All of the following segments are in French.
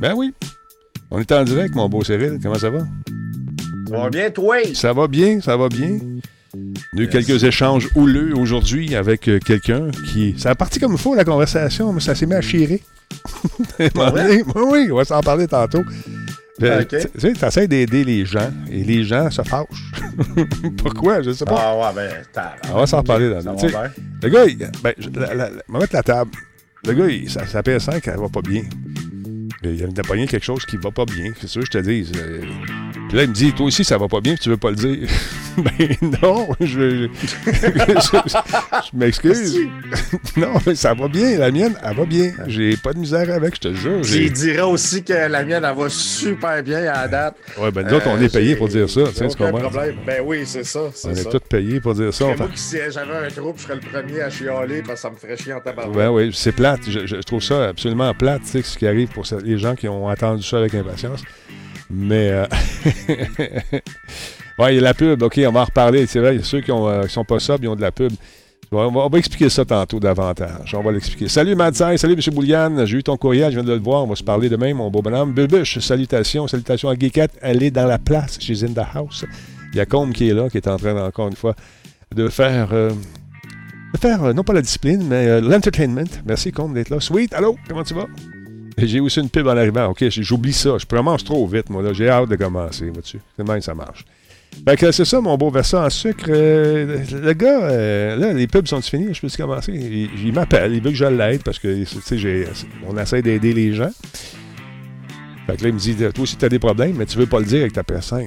Ben oui. On est en direct, mon beau Cyril. Comment ça va? Ça va bien, toi? Ça va bien, ça va bien. On a eu quelques échanges houleux aujourd'hui avec euh, quelqu'un qui. Ça a parti comme il faut, la conversation, mais ça s'est mis à chirer. oui, oui, on va s'en parler tantôt. Euh, Ok. Tu sais, t'essaies d'aider les gens et les gens se fâchent. Pourquoi? Je sais pas. Ah ouais, ben. On va s'en reparler dans bien. Le gars, il, ben, je- la, la- la- on va mettre la table. Le gars, il, sa, sa PS5, elle va pas bien. Il vient de pogner quelque chose qui va pas bien. C'est sûr, je te dis. euh, Puis là, il me dit, toi aussi, ça va pas bien, tu veux pas le dire. ben non, je, je, je m'excuse. non, mais ça va bien. La mienne, elle va bien. J'ai pas de misère avec, je te jure. J'ai- dirais aussi que la mienne, elle va super bien à la date. Ouais, ben nous autres, on est payés pour dire ça. Tu sais, problème. Ben oui, c'est ça. On est tous payés pour dire ça. Moi si j'avais un groupe, je serais le premier à chialer parce que ça me ferait chier en tabac. Ouais, oui, c'est plate. Je, je trouve ça absolument plate, tu sais, ce qui arrive pour ça- les gens qui ont attendu ça avec impatience. Mais. euh, ouais, il y a la pub, OK, on va en reparler. C'est vrai, ceux qui ne sont pas sobres, ils ont de la pub. On va, expliquer ça tantôt davantage. On va l'expliquer. Salut Madsai, salut M. Bouliane. J'ai eu ton courriel, je viens de le voir. On va se parler demain, mon beau bonhomme. Bulbush, salutations. Salutations à Geekette. Elle est dans la place. She's in the house. Il y a Combe qui est là, qui est en train, encore une fois, de faire. euh, de faire, euh, non pas la discipline, mais euh, l'entertainment. Merci, Combe, d'être là. Sweet, allô, comment tu vas? J'ai aussi une pub en arrivant. OK, j'oublie ça. Je commence trop vite, moi. J'ai hâte de commencer, vois-tu. C'est même ça marche. Fait que c'est ça, mon beau versant en sucre. Euh, le gars, euh, là, les pubs sont finis? Je peux commencer? Il, m'appelle. Il veut que je l'aide parce que, on essaie d'aider les gens. Fait que là, il me dit, toi aussi, tu as des problèmes, mais tu veux pas le dire avec ta PS5.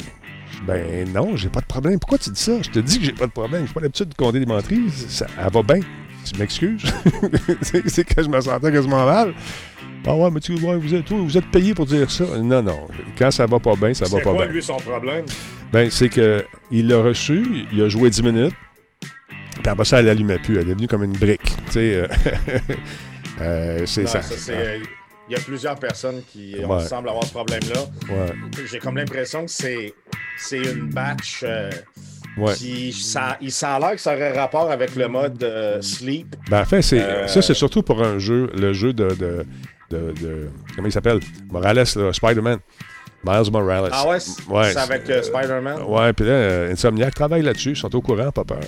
Je dis, Ben non, j'ai pas de problème. Pourquoi tu dis ça? Je te dis que j'ai pas de problème. J'ai pas l'habitude de compter des menteries. Ça, elle va bien. Tu m'excuses? c'est que je me sentais quasiment mal. Ah ouais, mais tu ouais, vous êtes, vous êtes payé pour dire ça. Non, non. Quand ça va pas bien, ça va C'est pas quoi, bien. lui, son problème? Ben, c'est que il l'a reçu, il a joué 10 minutes, puis après ça, elle allumait plus. Elle est devenue comme une brique. Tu sais, euh, euh, c'est ça. ça, c'est, euh, Il y a plusieurs personnes qui Ouais. semblent avoir ce problème-là. Ouais, J'ai comme l'impression que c'est, c'est une batch euh, ouais. qui. Ça, il, ça a l'air que ça aurait rapport avec le mode euh, sleep. Ben, en fait, c'est, Euh, ça, c'est surtout pour un jeu, le jeu de. de, de- de- comment il s'appelle? Morales, Spider-Man. Miles Morales. Ah ouais? C'est Ouais, c'est avec euh, Spider-Man? Ouais, puis là, euh, Insomniac travaille là-dessus, ils sont au courant, pas peur.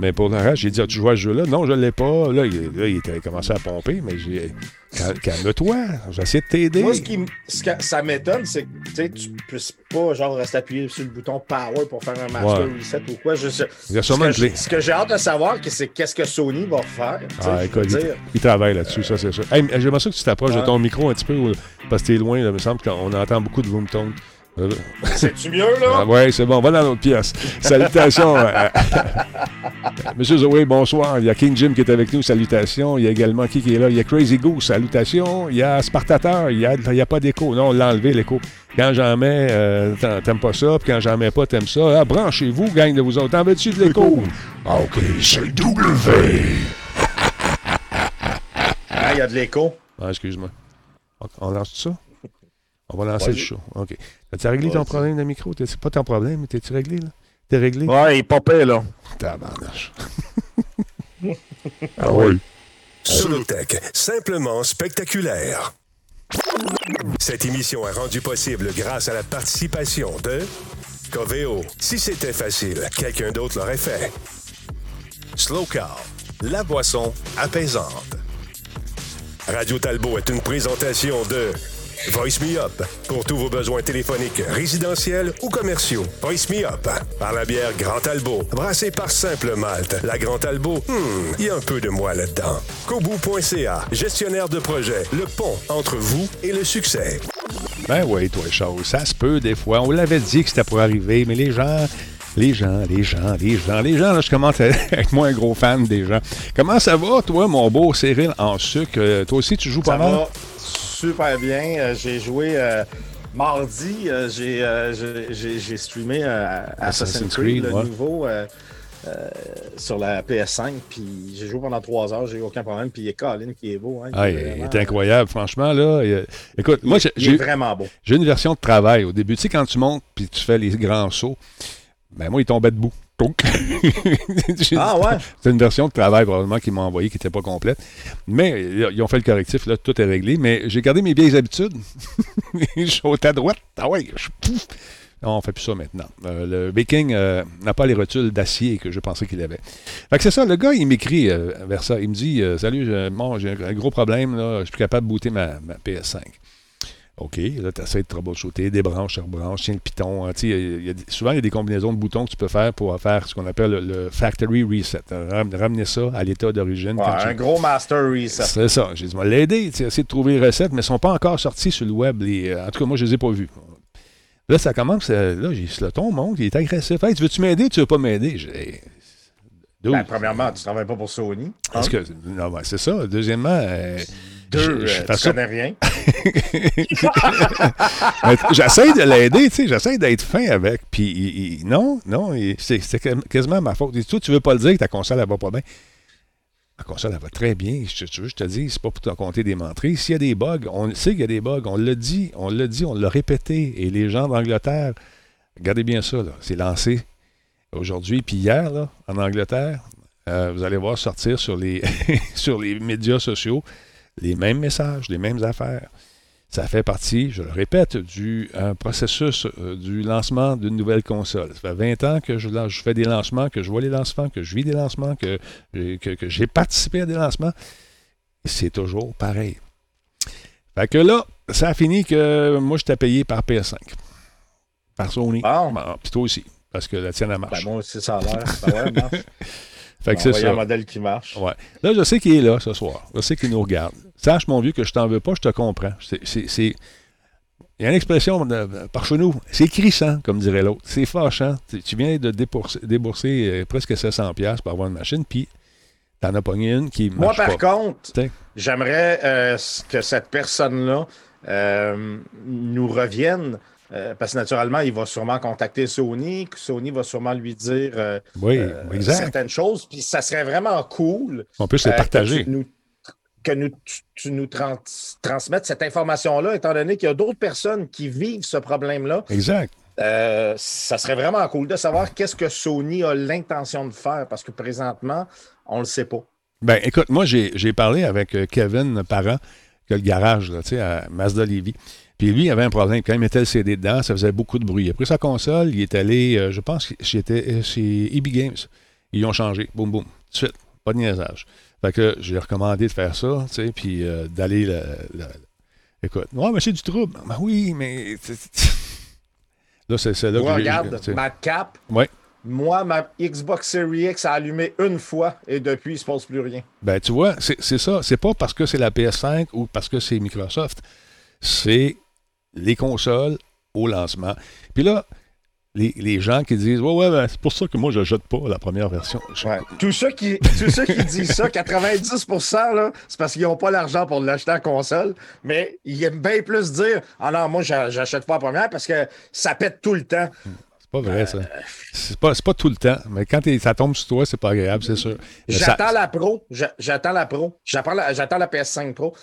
Mais pour le reste, j'ai dit, as-tu joué à ce jeu-là? Non, je ne l'ai pas. Là, il, là, il était commencé à pomper, mais j'ai. Cal- Calme-toi, j'ai essayé de t'aider. Moi, ce qui ce que ça m'étonne, c'est que tu tu puisses pas genre rester appuyé sur le bouton power pour faire un master Ouais. reset ou quoi. Je, je- Il y a ce, sûrement que une clé. je- ce que j'ai hâte de savoir, que c'est qu'est-ce que Sony va faire. Ah, écoute, il, travaille là-dessus, ça, c'est sûr. Hey, j'aimerais ça que tu t'approches de ton micro un petit peu, parce que t'es loin, là, il me semble qu'on entend beaucoup de boom tone. Euh, C'est-tu mieux, là? Ah ouais, c'est bon, va dans l'autre pièce. Salutations. à- Monsieur Zoé, bonsoir. Il y a King Jim qui est avec nous, salutations. Il y a également qui qui est là? Il y a Crazy Goose, salutations. Il y a Spartateur, il n'y a, il y a pas d'écho. Non, on l'a enlevé, l'écho. Quand j'en mets, euh, t'en- t'aimes pas ça, puis quand j'en mets pas, t'aimes ça. Ah, branchez-vous, gang de vous autres. En veux-tu de l'écho? Ah, OK, c'est W. Ah, il y a de l'écho. Ah, excuse-moi. On, on lance ça? On va lancer le show. OK. As-tu réglé ton problème de micro? C'est pas ton problème, mais t'es-tu réglé, là? T'es réglé? Ouais, il est pas pire, là. Tabarnache. ah oui. Solotech, simplement spectaculaire. Cette émission est rendue possible grâce à la participation de Coveo. Si c'était facile, quelqu'un d'autre l'aurait fait. Slow Car, la boisson apaisante. Radio Talbot est une présentation de Voice Me Up pour tous vos besoins téléphoniques, résidentiels ou commerciaux. Voice Me Up par la bière Grand Talbot, brassée par Simple Malte. La Grand Talbot, hmm, il y a un peu de moi là-dedans. Kobu.ca, gestionnaire de projet, le pont entre vous et le succès. Ben oui, toi, chose. Ça se peut des fois. On l'avait dit que c'était pour arriver, mais les gens. Les gens, les gens, les gens, les gens, là, je commence à être moins un gros fan des gens. Comment ça va, toi, mon beau Cyril en sucre? Euh, toi aussi, tu joues pas Ça mal? va super bien. Euh, j'ai joué euh, mardi. euh, j'ai, j'ai- j'ai, streamé Assassin's, Assassin's Creed, Creed, le ouais. nouveau, euh, sur la PS5. Puis j'ai joué pendant trois heures. J'ai eu aucun problème. Puis il y a Colin qui est beau. Hein, Ah, il est est incroyable, franchement, là. Il est- Écoute, il- moi, j'ai- il j'ai est vraiment beau. j'ai une version de travail au début. Tu sais, quand tu montes puis tu fais les grands sauts, ben moi, il tombait debout. ah ouais? C'est une version de travail probablement qu'ils m'ont envoyé qui n'était pas complète. Mais ils ont fait le correctif, là, tout est réglé. Mais j'ai gardé mes vieilles habitudes. je suis à droite. Ah ouais, je pouf. Non, on fait plus ça maintenant. Euh, le Viking euh, n'a pas les rotules d'acier que je pensais qu'il avait. Fait que c'est ça, le gars, il m'écrit euh, vers ça. Il me dit Salut, j'ai un gros problème, là, je suis plus capable de booter ma, ma PS5. OK, là, tu essaies de troubleshooter, des branches sur branches, tiens le piton. Hein, y a, souvent, il y a des combinaisons de boutons que tu peux faire pour faire ce qu'on appelle le, factory reset. Hein, ramener ça à l'état d'origine. un gros master reset. C'est ça. J'ai dit, l'aider, essayer de trouver les recettes, mais ils ne sont pas encore sortis sur le web. en tout cas, moi, je ne les ai pas vus. Là, ça commence. Euh, là, j'ai le ton monte, il est agressif. Hey, tu veux-tu m'aider tu veux pas m'aider? Ben, premièrement, tu ne travailles pas pour Sony. Hein? que, non, ben, c'est ça. Deuxièmement, euh, deux, je, euh, tu connais rien. j'essaie de l'aider, tu sais, j'essaie d'être fin avec. Puis non, non, c'est quasiment ma faute. Toi, tu veux pas le dire que ta console, elle va pas bien. Ma console, elle va très bien. Je, tu veux, je te dis, c'est pas pour te compter des menteries. S'il y a des bugs, on sait qu'il y a des bugs. On l'a dit, on l'a dit, on l'a répété. Et les gens d'Angleterre, regardez bien ça, c'est lancé aujourd'hui puis hier, là, en Angleterre. Euh, vous allez voir sortir sur les, sur les médias sociaux les mêmes messages, les mêmes affaires. Ça fait partie, je le répète, du processus euh, du lancement d'une nouvelle console. Ça fait 20 ans que je, je, fais des lancements, que je vois les lancements, que je vis des lancements, que, que, j'ai participé à des lancements. C'est toujours pareil. Fait que là, ça a fini que moi, je t'ai payé par PS5. Par Sony. Ah. Puis toi aussi, parce que la tienne, a marché. Ben, moi aussi, ça a l'air. Ben marche. Fait que c'est ça. un modèle qui marche. Ouais. Là, je sais qu'il est là ce soir. Je sais qu'il nous regarde. Sache, mon vieux, que je t'en veux pas, je te comprends. C'est. Il y a une expression par chez nous, c'est crissant, comme dirait l'autre. C'est fâchant. Tu, viens de débourser, débourser euh, presque 700$ pour avoir une machine, puis t'en as pogné une qui marche Moi, par contre, j'aimerais euh, que cette personne-là euh, nous revienne parce que naturellement, il va sûrement contacter Sony, Sony va sûrement lui dire certaines choses, puis ça serait vraiment cool. On peut se partager que nous, tu, nous transmettes cette information-là, étant donné qu'il y a d'autres personnes qui vivent ce problème-là. Exact. Euh, ça serait vraiment cool de savoir qu'est-ce que Sony a l'intention de faire, parce que présentement, on ne le sait pas. Ben, écoute, moi, j'ai parlé avec euh, Kevin Parent, qui a le garage là, à Mazda. Puis lui, il avait un problème. Quand il mettait le CD dedans, ça faisait beaucoup de bruit. Il a pris sa console, il est allé, euh, je pense que j'étais chez EB Games. Ils ont changé. Boum, boum. Tout de suite. Pas de niaisage. Fait que j'ai recommandé de faire ça, tu sais, puis euh, d'aller. Le, Écoute, ouais, mais c'est du trouble. Ben oui, mais. là, c'est là que regarde, ma cap. Ouais. Moi, ma Xbox Series X a allumé une fois et depuis, il ne se passe plus rien. Ben, tu vois, c'est ça. C'est pas parce que c'est la PS5 ou parce que c'est Microsoft. C'est les consoles au lancement. Puis là, les, gens qui disent Ouais, ouais, ben, c'est pour ça que moi, je jette pas la première version. Tous, ceux qui, ceux qui disent ça, 90% c'est parce qu'ils n'ont pas l'argent pour l'acheter en console, mais ils aiment bien plus dire Ah non, moi, j'achète pas la première parce que ça pète tout le temps. C'est pas vrai, ça. C'est pas, pas tout le temps, mais quand ça tombe sur toi, c'est pas agréable, c'est sûr. J'attends la Pro. J'attends la Pro. J'attends la, PS5 Pro.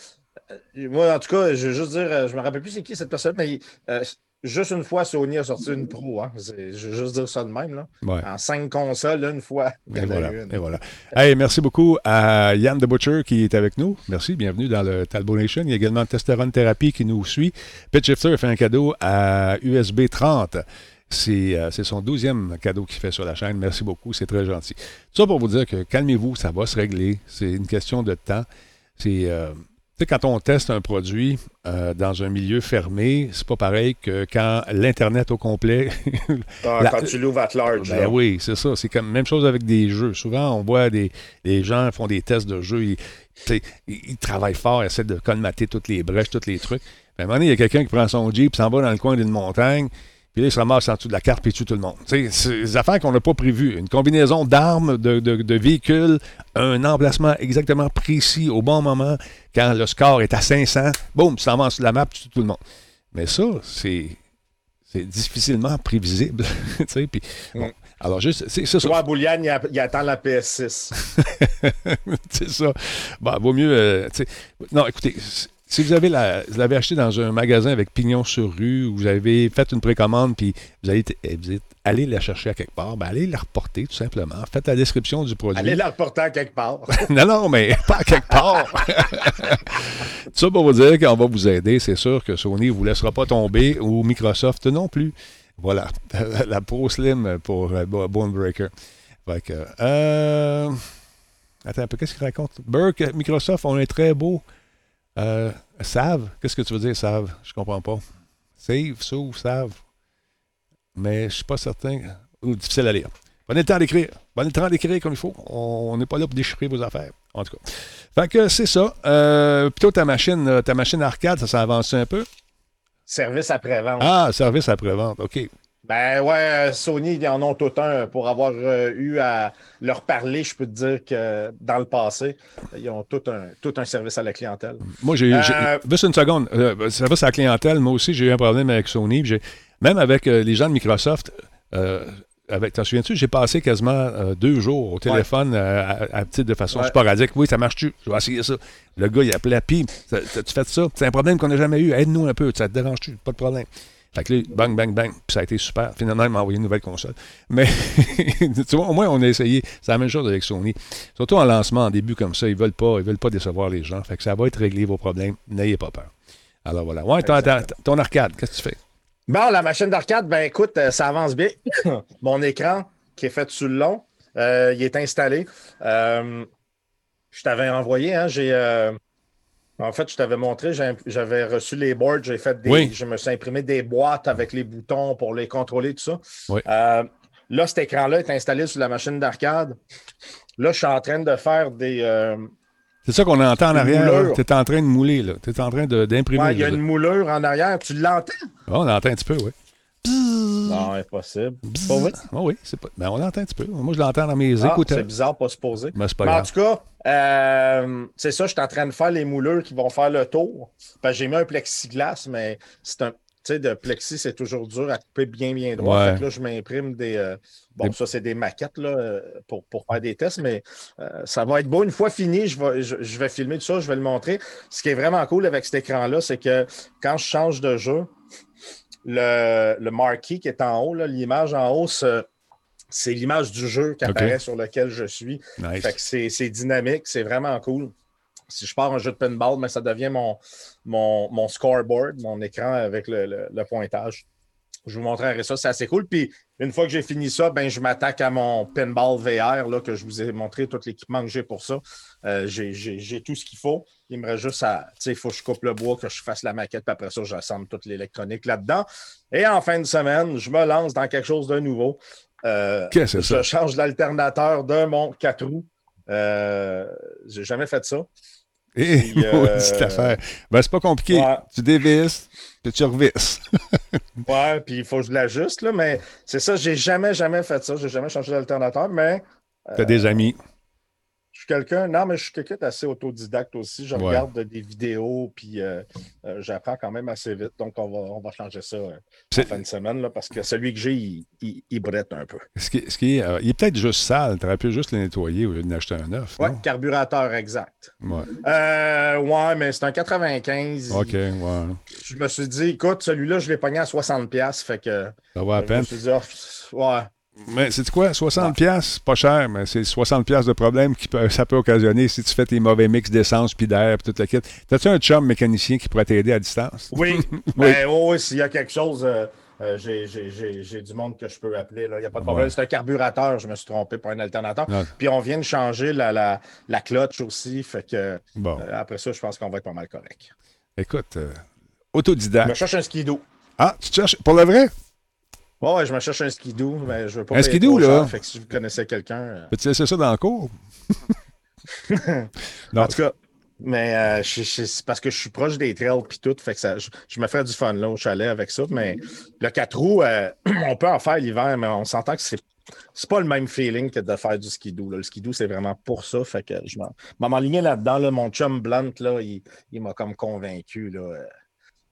Euh, moi, en tout cas, je veux juste dire, euh, je me rappelle plus c'est qui cette personne, mais euh, Juste une fois, Sony a sorti une Pro. Hein. Je veux juste dire ça de même. Là. En cinq consoles, une fois. Et voilà. Et voilà. Hey, merci beaucoup à Yann The Butcher qui est avec nous. Merci, bienvenue dans le Talbot Nation. Il y a également Testosterone Therapy qui nous suit. Pitchifter fait un cadeau à USB 30. Euh, c'est son douzième cadeau qu'il fait sur la chaîne. Merci beaucoup, c'est très gentil. Tout ça pour vous dire que calmez-vous, ça va se régler. C'est une question de temps. C'est. Euh, quand on teste un produit euh, dans un milieu fermé, c'est pas pareil que quand l'Internet au complet. Ah, quand tu l'ouvres à large. Ben oui, c'est ça. C'est comme même chose avec des jeux. Souvent, on voit des les gens font des tests de jeux. Ils, ils, travaillent fort, essaient de colmater toutes les brèches, tous les trucs. à un moment donné, il y a quelqu'un qui prend son Jeep, s'en va dans le coin d'une montagne, puis là, il se ramasse en dessous de la carte, puis tue tout le monde. C'est des affaires qu'on n'a pas prévues. Une combinaison d'armes, de, véhicules, un emplacement exactement précis au bon moment, quand le score est à 500, boum, tu t'en vas sur la map, tu tues tout le monde. Mais ça, c'est c'est difficilement prévisible. puis, bon, alors, juste, c'est ça. Toi, Bouliane, il, attend la PS6. c'est ça. Bon, vaut mieux. Euh, non, écoutez, si vous avez la, vous l'avez acheté dans un magasin avec pignon sur rue, ou vous avez fait une précommande, puis vous allez, vous êtes allez la chercher à quelque part, ben allez la reporter tout simplement. Faites la description du produit. Allez la reporter à quelque part. non, non, mais pas à quelque part. ça pour vous dire qu'on va vous aider. C'est sûr que Sony ne vous laissera pas tomber ou Microsoft non plus. Voilà, la Pro Slim pour euh, Bone Breaker. euh, attends un peu, qu'est-ce qu'il raconte? Burke, Microsoft, on est très beau. Euh, save, qu'est-ce que tu veux dire, save? Je comprends pas. Save, sauve, save mais je ne suis pas certain. Ou difficile à lire. Prenez le temps d'écrire. Prenez le temps d'écrire comme il faut. On n'est pas là pour déchirer vos affaires. En tout cas. Fait que c'est ça. Euh, plutôt ta machine, euh, ta machine arcade, ça s'est avancé un peu? Service après-vente. Ah, service après-vente, OK. Ben ouais, euh, Sony, ils en ont tout un. Pour avoir eu à leur parler, je peux te dire que dans le passé, ils ont tout un, tout un service à la clientèle. Moi, j'ai. Euh, juste une seconde. service à la clientèle, moi aussi, j'ai eu un problème avec Sony. Même avec euh, les gens de Microsoft, euh, avec, t'en souviens-tu, j'ai passé quasiment euh, deux jours au téléphone à, petite de façon sporadique. Oui, ça marche-tu? Je vais essayer ça. Le gars, il appelait, puis, tu fais ça? C'est un problème qu'on n'a jamais eu. Aide-nous un peu. Ça te dérange-tu? Pas de problème. Fait que là, bang, bang, bang. Puis ça a été super. Finalement, il m'a envoyé une nouvelle console. Mais, tu vois, au moins, on a essayé. C'est la même chose avec Sony. Surtout en lancement, en début comme ça, ils veulent pas, ils veulent pas décevoir les gens. Fait que ça va être réglé, vos problèmes. N'ayez pas peur. Alors voilà. Ouais, ton arcade, qu'est-ce que tu fais? Bon, la machine d'arcade, ben écoute, euh, ça avance bien. Mon écran qui est fait sur le long, euh, il est installé. Euh, je t'avais envoyé, hein, j'ai. En fait, je t'avais montré, j'avais reçu les boards, j'ai fait des. Je me suis imprimé des boîtes avec les boutons pour les contrôler, tout ça. là, cet écran-là est installé sur la machine d'arcade. Là, je suis en train de faire des c'est ça qu'on entend en arrière. Tu es en train de mouler, là. Tu es en train d'imprimer. Ouais, il y a une moulure en arrière. Tu l'entends? on l'entend un petit peu, oui. Non, impossible. Pas vrai? Oh, oui, c'est pas... Ben, on l'entend un petit peu. Moi, je l'entends dans mes ah, écouteurs. C'est bizarre, pas se poser. Mais, pas en tout cas, euh, c'est ça, je suis en train de faire les moulures qui vont faire le tour. J'ai mis un plexiglas, mais c'est un, tu sais, de plexi, c'est toujours dur à couper bien, bien droit. là, je m'imprime des. Euh, bon, ça, c'est des maquettes là, euh, pour, pour, faire des tests, mais euh, ça va être beau. Une fois fini, je vais, je, vais filmer tout ça, je vais le montrer. Ce qui est vraiment cool avec cet écran-là, c'est que quand je change de jeu, le, le marquee qui est en haut, l'image en haut, c'est l'image du jeu qui apparaît sur lequel je suis. Fait que c'est dynamique, c'est vraiment cool si je pars un jeu de pinball, mais ça devient mon, mon, scoreboard, mon écran avec le, pointage. Je vous montrerai ça, c'est assez cool. Puis une fois que j'ai fini ça, ben, je m'attaque à mon pinball VR, là, que je vous ai montré tout l'équipement que j'ai pour ça. Euh, j'ai tout ce qu'il faut. Il me reste juste à, il faut que je coupe le bois, que je fasse la maquette, puis après ça, j'assemble toute l'électronique là-dedans. Et en fin de semaine, je me lance dans quelque chose de nouveau. Euh, Qu'est-ce que c'est ça? Je change l'alternateur de mon 4 roues. Euh, j'ai jamais fait ça. Et euh... affaire. Ben, c'est pas compliqué. Tu dévisses, puis tu revisses. ouais, puis il faut que je l'ajuste, là, mais c'est ça, j'ai jamais, jamais fait ça. J'ai jamais changé d'alternateur, mais. Tu as des amis suis quelqu'un, non, mais je suis quelqu'un d'assez autodidacte aussi. Je regarde des vidéos, puis euh, euh, j'apprends quand même assez vite. Donc, on va, on va changer ça euh, en fin de semaine, là, parce que celui que j'ai, il, il, brette un peu. Ce qui, ce qui est, il est peut-être juste sale. Tu aurais pu juste le nettoyer au lieu d'acheter un neuf. Oui, carburateur exact. Ouais. ouais, mais c'est un 95. OK, ouais. Je me suis dit, écoute, celui-là, je l'ai pogné à 60$. Fait que. Ça va à peine. Je me suis dit, oh, ouais. Mais c'est quoi? 60 pièces pas cher, mais c'est 60 pièces de problème que ça peut occasionner si tu fais tes mauvais mix d'essence puis d'air puis toute la kit. T'as-tu un chum mécanicien qui pourrait t'aider à distance? Oui. Ben, oui. s'il y a quelque chose, euh, euh, j'ai du monde que je peux appeler. Il n'y a pas de problème. C'est un carburateur, je me suis trompé pour un alternateur. Puis on vient de changer la, la, la clutch aussi. Fait que euh, après ça, je pense qu'on va être pas mal correct. Écoute, autodidacte. Je cherche un skidoo. Ah, tu cherches pour le vrai? Ouais, je me cherche un skidoo, mais je veux pas. Un skidoo, là? fait que si vous connaissez quelqu'un. Euh, Peux-tu laisser ça dans le cours? En tout cas, mais euh, c'est parce que je suis proche des trails puis tout, fait que ça, je, me fais du fun là au chalet avec ça. Mais le 4 roues, euh, on peut en faire l'hiver, mais on s'entend que c'est c'est pas le même feeling que de faire du skidoo. Le skidoo, c'est vraiment pour ça. Fait que je m'enlignais là-dedans. Là, mon chum Blunt, là, il, il m'a comme convaincu. Là,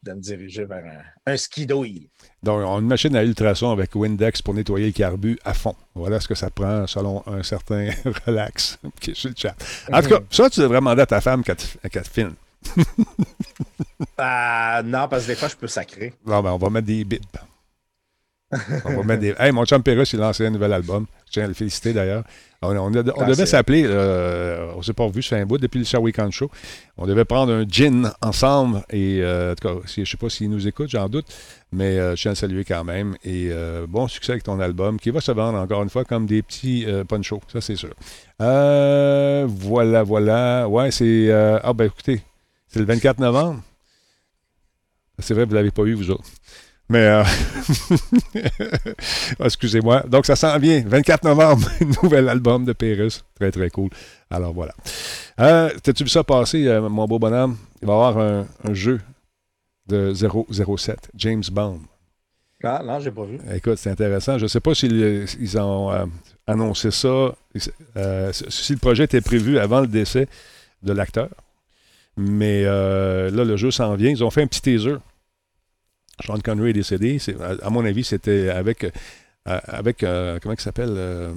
de me diriger vers un, un skido Donc, on a une machine à ultrason avec Windex pour nettoyer le carbu à fond. Voilà ce que ça prend selon un certain relax qui est sur le chat. En tout cas, ça, tu devrais demander à ta femme qu'elle te filme. Ah, non, parce que des fois, je peux sacrer. Non, ben, on va mettre des bips. On va mettre des. Hey, mon chum Perrus, il a lancé un nouvel album. Je tiens à le féliciter d'ailleurs. On, devait s'appeler, euh, on s'est pas revu sur un bout depuis le Show Weekend Show. On devait prendre un gin ensemble. Et euh, en tout cas, je ne sais pas s'il nous écoute, j'en doute. Mais euh, je tiens à le saluer quand même. Et bon succès avec ton album, qui va se vendre encore une fois comme des petits ponchos. Ça, c'est sûr. voilà, voilà. Ouais, c'est. ah, ben écoutez, c'est le 24 novembre. C'est vrai, vous ne l'avez pas eu, vous autres. Mais, euh, excusez-moi. Donc, ça s'en vient. 24 novembre, nouvel album de Pérus. Très, très cool. Alors, voilà. Euh, T'as-tu vu ça passer, euh, mon beau bonhomme? Il va y avoir un, jeu de 007, James Bond. Ah, non, j'ai pas vu. Écoute, c'est intéressant. Je ne sais pas s'ils ils ont euh, annoncé ça, si le projet était prévu avant le décès de l'acteur. Mais là, le jeu s'en vient. Ils ont fait un petit teaser. Sean Connery est décédé. à, mon avis, c'était avec. Euh, avec euh, comment il s'appelle euh,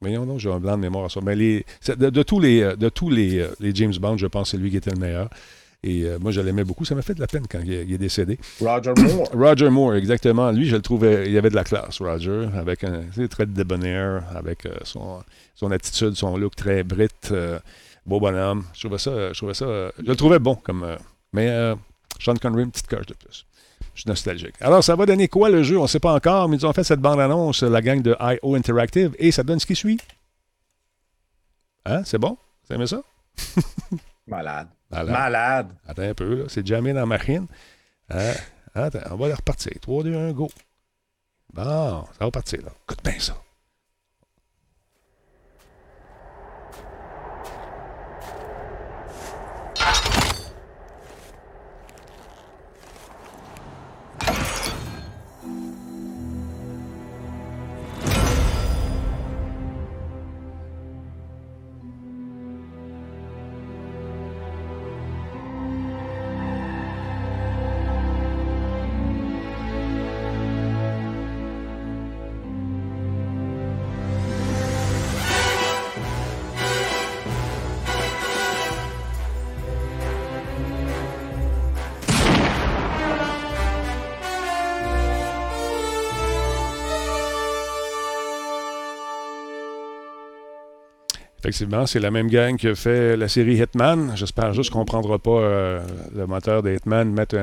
Voyons donc, j'ai un blanc de mémoire à ça. Mais de, tous, les, de tous les, James Bond, je pense que c'est lui qui était le meilleur. Et moi, je l'aimais beaucoup. Ça m'a fait de la peine quand il, est décédé. Roger Moore. Roger Moore, exactement. Lui, je le trouvais, il avait de la classe, Roger, avec un très débonnaire, avec son, son attitude, son look très brit, beau bonhomme. Je trouvais ça, je trouvais ça, je le trouvais bon comme. mais Sean Connery, une petite coche de plus. Je suis nostalgique. Alors, ça va donner quoi le jeu? On ne sait pas encore, mais ils ont fait cette bande-annonce, la gang de IO Interactive, et ça donne ce qui suit. Hein? C'est bon? Vous aimez ça? Malade. Malade. Attends un peu, là. C'est jamais dans ma machine. Hein? Attends, on va repartir. 3, 2, 1, go. Bon, ça va partir, là. Écoute bien ça. Effectivement, c'est la même gang qui a fait la série Hitman. J'espère juste qu'on ne prendra pas euh, le moteur de Hitman, mettre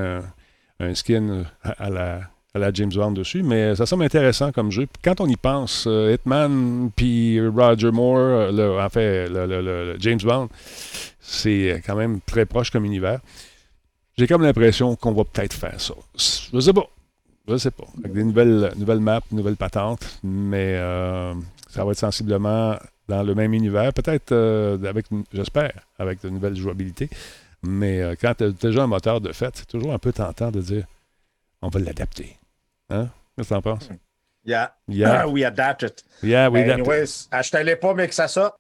un, skin à la, James Bond dessus. Mais ça semble intéressant comme jeu. Quand on y pense, euh, Hitman puis Roger Moore, euh, le, en fait, le, James Bond, c'est quand même très proche comme univers. J'ai comme l'impression qu'on va peut-être faire ça. Je sais pas. Je sais pas. Avec des nouvelles, nouvelles maps, nouvelles patentes. Mais ça va être sensiblement dans le même univers, peut-être euh, avec, j'espère, avec de nouvelles jouabilités. Mais euh, quand tu as déjà un moteur de fait, c'est toujours un peu tentant de dire on va l'adapter. Hein? Qu'est-ce que tu en penses? Yeah. yeah. we adapt it. Yeah, we Anyways, achetez-les pas, mais que ça sort.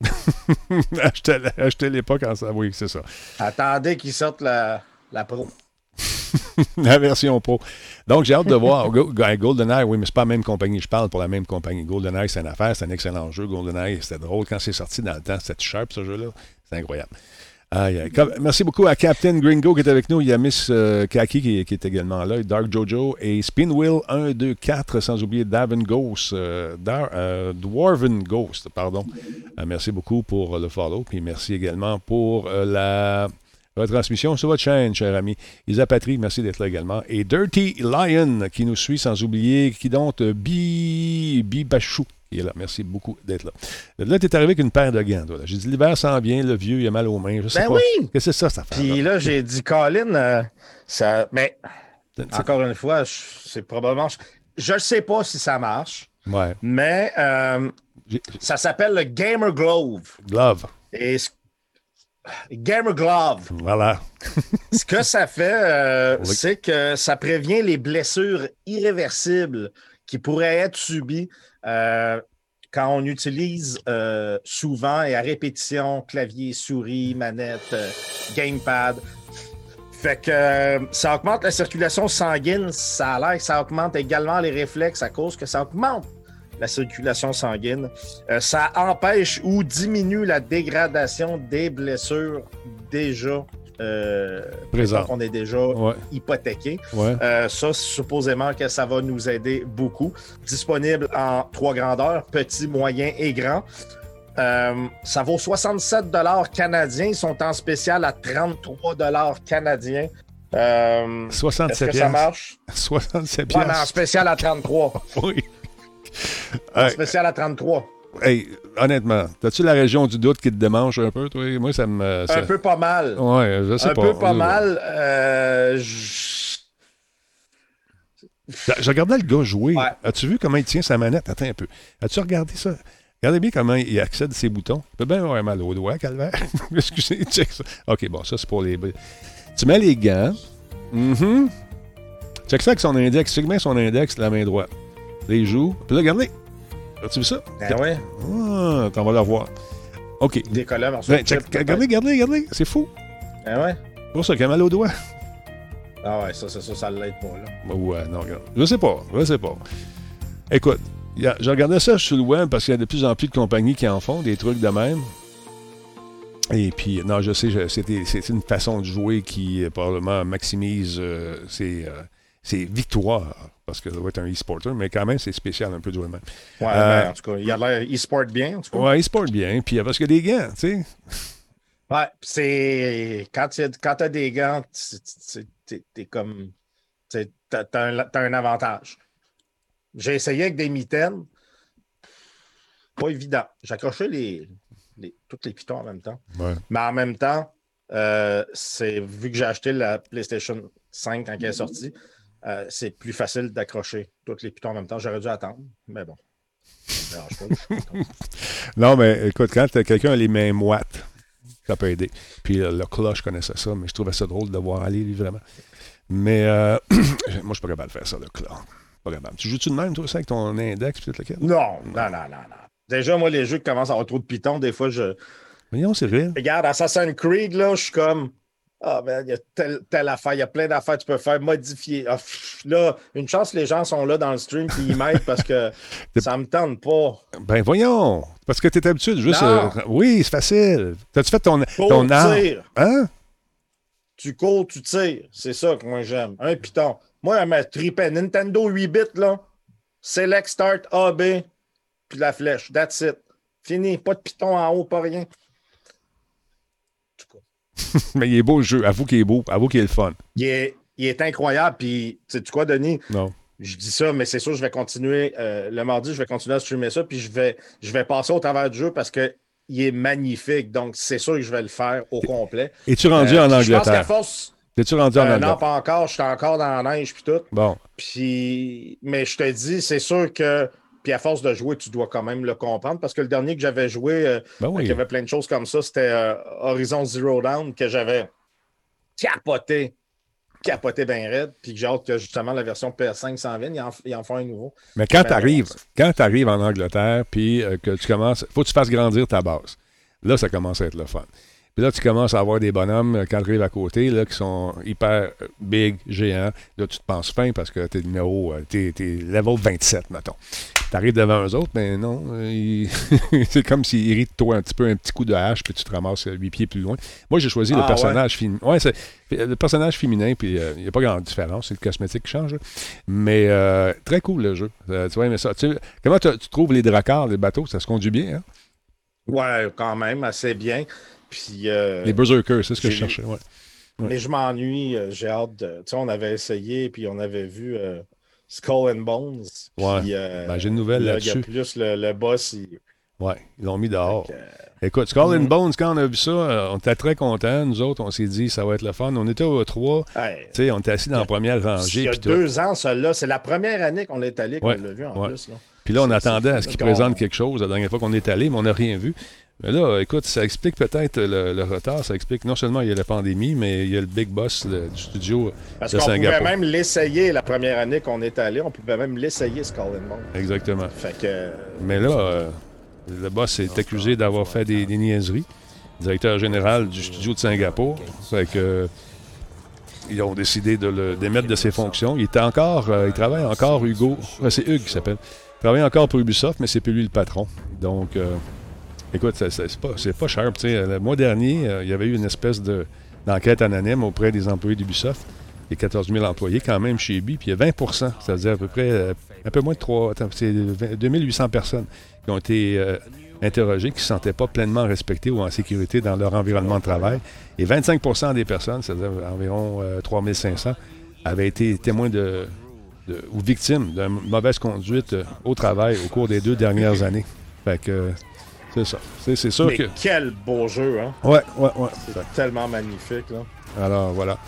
achetez-les pas quand ça. Oui, c'est ça. Attendez qu'ils sortent la, la pro. la version pro. Donc, j'ai hâte de voir. GoldenEye, oui, mais c'est pas la même compagnie. Je parle pour la même compagnie. GoldenEye, c'est une affaire, c'est un excellent jeu. GoldenEye, c'était drôle quand c'est sorti dans le temps. C'était sharp, ce jeu-là. C'est incroyable. Merci beaucoup à Captain Gringo qui est avec nous. Il y a Miss euh, Kaki qui, est également là. Dark Jojo et Spinwheel 1, 2, 4, sans oublier Davin Ghost. Euh, euh, Dwarven Ghost, pardon. merci beaucoup pour le follow. Puis merci également pour la retransmission sur votre chaîne, cher ami. Isa Patrick, merci d'être là également. Et Dirty Lion qui nous suit, sans oublier, qui donc Bi, Bachou qui est là. Merci beaucoup d'être là. Là, tu es arrivé avec une paire de gants. J'ai dit, l'hiver s'en vient, le vieux, il a mal aux mains. Je sais ben pas. oui! Qu'est-ce que c'est ça, ça fait? Puis là, j'ai dit, Colin, euh, ça. Mais, encore une fois, c'est probablement. Je ne sais pas si ça marche. Ouais. Mais euh, ça s'appelle le Gamer Glove. Glove. Et Gamer Glove. Voilà. Ce que ça fait, euh, c'est que ça prévient les blessures irréversibles qui pourraient être subies euh, quand on utilise euh, souvent et à répétition clavier, souris, manette, gamepad. Fait que ça augmente la circulation sanguine, ça a l'air que ça augmente également les réflexes à cause que ça augmente la circulation sanguine. Euh, ça empêche ou diminue la dégradation des blessures déjà euh, Présent. on est déjà Ouais. hypothéqué. Ouais. Euh, ça, supposément que ça va nous aider beaucoup. Disponible en trois grandeurs, petit, moyen et grand. Euh, ça vaut 67 canadiens. Ils sont en spécial à 33 canadiens. Euh, Est-ce 67 que ça marche? 67 Ouais, mais en spécial à 33. Oui. En Hey, spécial à 33. hey, honnêtement, t'as-tu la région du doute qui te démange un peu, toi? Moi, ça me... ça- Un peu pas mal. Ouais, je sais Un pas. peu pas mal. Euh, je- regardais le gars jouer. Ouais. As-tu vu comment il tient sa manette? Attends un peu. As-tu regardé ça? Regardez bien comment il accède ses boutons. Il peut bien avoir mal au doigt, calvaire. Excusez, check ça. OK, bon, ça, c'est pour les... Tu mets les gants. Mhm. Check ça avec son index. Check bien son index, la main droite. Les joues. Puis là, regardez. As-tu vu ça? Ben ouais, Ah, t'en vas la voir. OK. décollé morceau Ben, check- regardez, regardez, regardez. C'est fou. Ben ouais. Pour ça a mal au doigt. Ah ouais, ça, c'est ça, ça l'aide pas, là. Ouais, non, regarde. Je sais pas, je sais pas. Écoute, a- je regardais ça sur le web parce qu'il y a de plus en plus de compagnies qui en font, des trucs de même. Et puis, non, je sais, c'est une façon de jouer qui euh, probablement maximise euh, ses, euh, ses victoires. Parce que ça doit être un e-sporter, mais quand même, c'est spécial un peu de même. Ouais, Euh, ben, en tout cas, il a l'air e-sport bien, en tout cas. Ouais, e-sport bien. Puis parce qu'il y a des gants, tu sais. Ouais, c'est. Quand tu as des gants, t'es comme. T'as un, un avantage. J'ai essayé avec des mitaines. Pas évident. J'accrochais les, les, tous les pitons en même temps. Ouais. Mais en même temps, euh, c'est vu que j'ai acheté la PlayStation 5 quand elle est sortie, euh, c'est plus facile d'accrocher tous les pitons en même temps. J'aurais dû attendre, mais bon. Ça me dérange pas. Non, mais écoute, quand quelqu'un a les mains moites, ça peut aider. Puis euh, le cloche, je connaissais ça, mais je trouvais ça drôle de voir aller, lui, vraiment. Mais euh, moi, je suis pas capable de faire ça, le cloche. Pas capable. Tu joues-tu de même, toi, ça, avec ton index, peut-être lequel? Non, non, non, non, non. Déjà, moi, les jeux qui commencent à avoir trop de pitons, des fois, je. Mais non, c'est vrai. Regarde, Assassin's Creed, là, je suis comme. Ah, ben, il y a telle, telle affaire, il y a plein d'affaires que tu peux faire, modifier. Ah, pff, là, une chance les gens sont là dans le stream et ils m'aident parce que ça me tente pas. Ben voyons, parce que t'es habitué de juste... Euh, oui, c'est facile. T'as-tu fait ton, Cours, ton tire. Hein? Tu cours, tu tires. C'est ça que moi j'aime. Un piton. Moi, elle m'a trippé. Nintendo 8 bits, là. Select, start, A, B, puis la flèche. That's it. Fini. Pas de piton en haut, pas rien. Mais il est beau le jeu. Avoue qu'il est beau. Avoue qu'il est le fun. Il est, il est incroyable. Puis, sais-tu quoi, Denis? Non. Je dis ça, mais c'est sûr, je vais continuer. euh, le mardi, je vais continuer à streamer ça. Puis, je vais, je vais passer au travers du jeu parce que il est magnifique. Donc, c'est sûr que je vais le faire au complet. Es-tu rendu Euh, en puis Je pense qu'à Angleterre? force. Es-tu rendu en euh, non, Angleterre? pas encore. Je suis encore dans la neige puis tout. Bon. Puis, mais je te dis, c'est sûr que. Puis à force de jouer, tu dois quand même le comprendre. Parce que le dernier que j'avais joué, euh, Ben oui. il y avait plein de choses comme ça, c'était euh, Horizon Zero Dawn que j'avais capoté. Capoté bien raide. Puis que j'ai hâte que justement la version PS5 s'en vienne. Ils en, ils en font un nouveau. Mais quand Ben, tu arrives, quand t'arrives en Angleterre, puis euh, que tu commences, faut que tu fasses grandir ta base. Là, ça commence à être le fun. Puis là, tu commences à avoir des bonhommes, euh, quand tu arrives à côté, là, qui sont hyper big, géants. Là, tu te penses fin parce que t'es numéro, t'es, t'es level 27, mettons. T'arrives devant eux autres, mais non, euh, ils- c'est comme s'ils irritent toi un petit peu, un petit coup de hache, puis tu te ramasses euh, huit pieds plus loin. Moi, j'ai choisi Ah, le personnage féminin. Ouais, c'est le personnage féminin, puis euh, il n'y a pas grande différence, c'est le cosmétique qui change. là. Mais euh, très cool le jeu. Euh, tu vois, mais ça. Tu- comment tu trouves les dracars, les bateaux? Ça se conduit bien, hein? Ouais, quand même, assez bien. Puis. euh, Les berserkers, c'est ce que je cherchais. Ouais. Ouais. Mais je m'ennuie. euh, J'ai hâte de. Tu sais, on avait essayé, puis on avait vu euh, Skull and Bones. Ouais. euh, Ben, j'ai une nouvelle là, il y a là-dessus. plus le, le boss. il- Ouais, ils l'ont mis dehors. Que, Écoute, Skull and Mhm. Bones, quand on a vu ça, euh, on était très contents. Nous autres, on s'est dit, ça va être le fun. On était au 3, hey, tu sais, on était assis dans la première il rangée. y a tout. deux ans, celle-là, c'est la première année qu'on est allé, qu'on Ouais, l'a vu en ouais. plus. Là. Puis là, on attendait à ce qu'ils on- présentent quelque chose la dernière fois qu'on est allé, mais on n'a rien vu. Mais là, écoute, ça explique peut-être le, le retard. Ça explique non seulement il y a la pandémie, mais il y a le big boss du studio Parce de qu'on pouvait Singapour. même l'essayer la première année qu'on est allé. On pouvait même l'essayer, Skull and Bones. Exactement. Fait que. Mais là, euh, le boss est accusé d'avoir fait des, des niaiseries. Directeur général du studio de Singapour. Fait que, euh, ils ont décidé de le démettre de ses fonctions. Il était encore, euh, il travaille encore, Hugo. euh, c'est Hugues qui s'appelle. Il travaille encore pour Ubisoft, mais c'est plus lui le patron. Donc, euh, écoute, c'est pas, pas cher. Le mois dernier, euh, il y avait eu une espèce de d'enquête anonyme auprès des employés d'Ubisoft. Il y a 14 000 employés quand même chez Ubi, puis il y a 20% c'est-à-dire à peu près euh, un peu moins de 3, c'est 2800 personnes qui ont été interrogées, qui ne se sentaient pas pleinement respectées ou en sécurité dans leur environnement de travail. Et 25% des personnes, c'est-à-dire environ 3 3500, avaient été témoins de, ou victimes d'une mauvaise conduite euh, au travail au cours des deux dernières années. Fait que c'est ça. C'est sûr Mais quel beau jeu, hein? Ouais, ouais, ouais. C'est tellement magnifique, là. Alors, voilà.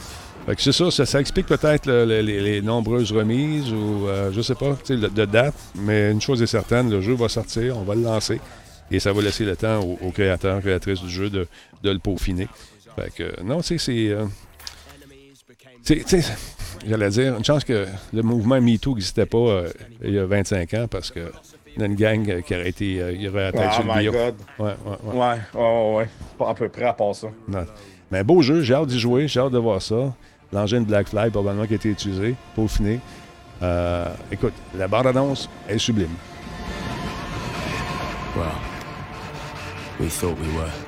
Fait que c'est ça, ça, explique peut-être les, nombreuses remises ou, euh, je sais pas, de date, mais une chose est certaine, le jeu va sortir, on va le lancer, et ça va laisser le temps aux, créateurs, créatrices du jeu de, le peaufiner. Fait que, non, tu sais, c'est... Euh, j'allais dire, une chance que le mouvement MeToo n'existait pas euh, il y a 25 ans parce que y a une gang qui aurait été. Euh, il aurait oh sur le bio. God. Ouais, ouais, ouais. Ouais, ouais, Pas à peu près à part ça. Mais beau jeu, j'ai hâte d'y jouer, j'ai hâte de voir ça. L'engin de Blackfly, probablement, qui a été utilisé, peaufiné. Euh, écoute, la bande-annonce est sublime. Well, we thought we were.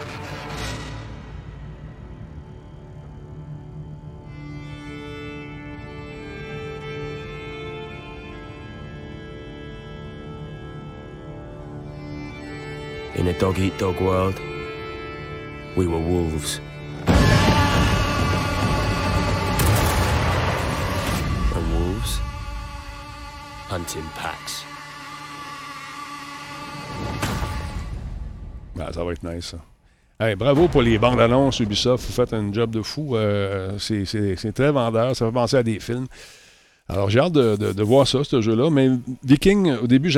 In a dog eat dog world, we were wolves. And wolves hunt in packs. Ben, ça va être nice, ça. Hey, bravo pour les bandes annonces Ubisoft. Vous faites un job de fou. Euh, c'est très vendeur. Ça fait penser à des films. Alors, j'ai hâte de, voir ça, ce jeu-là. Mais Viking, au début,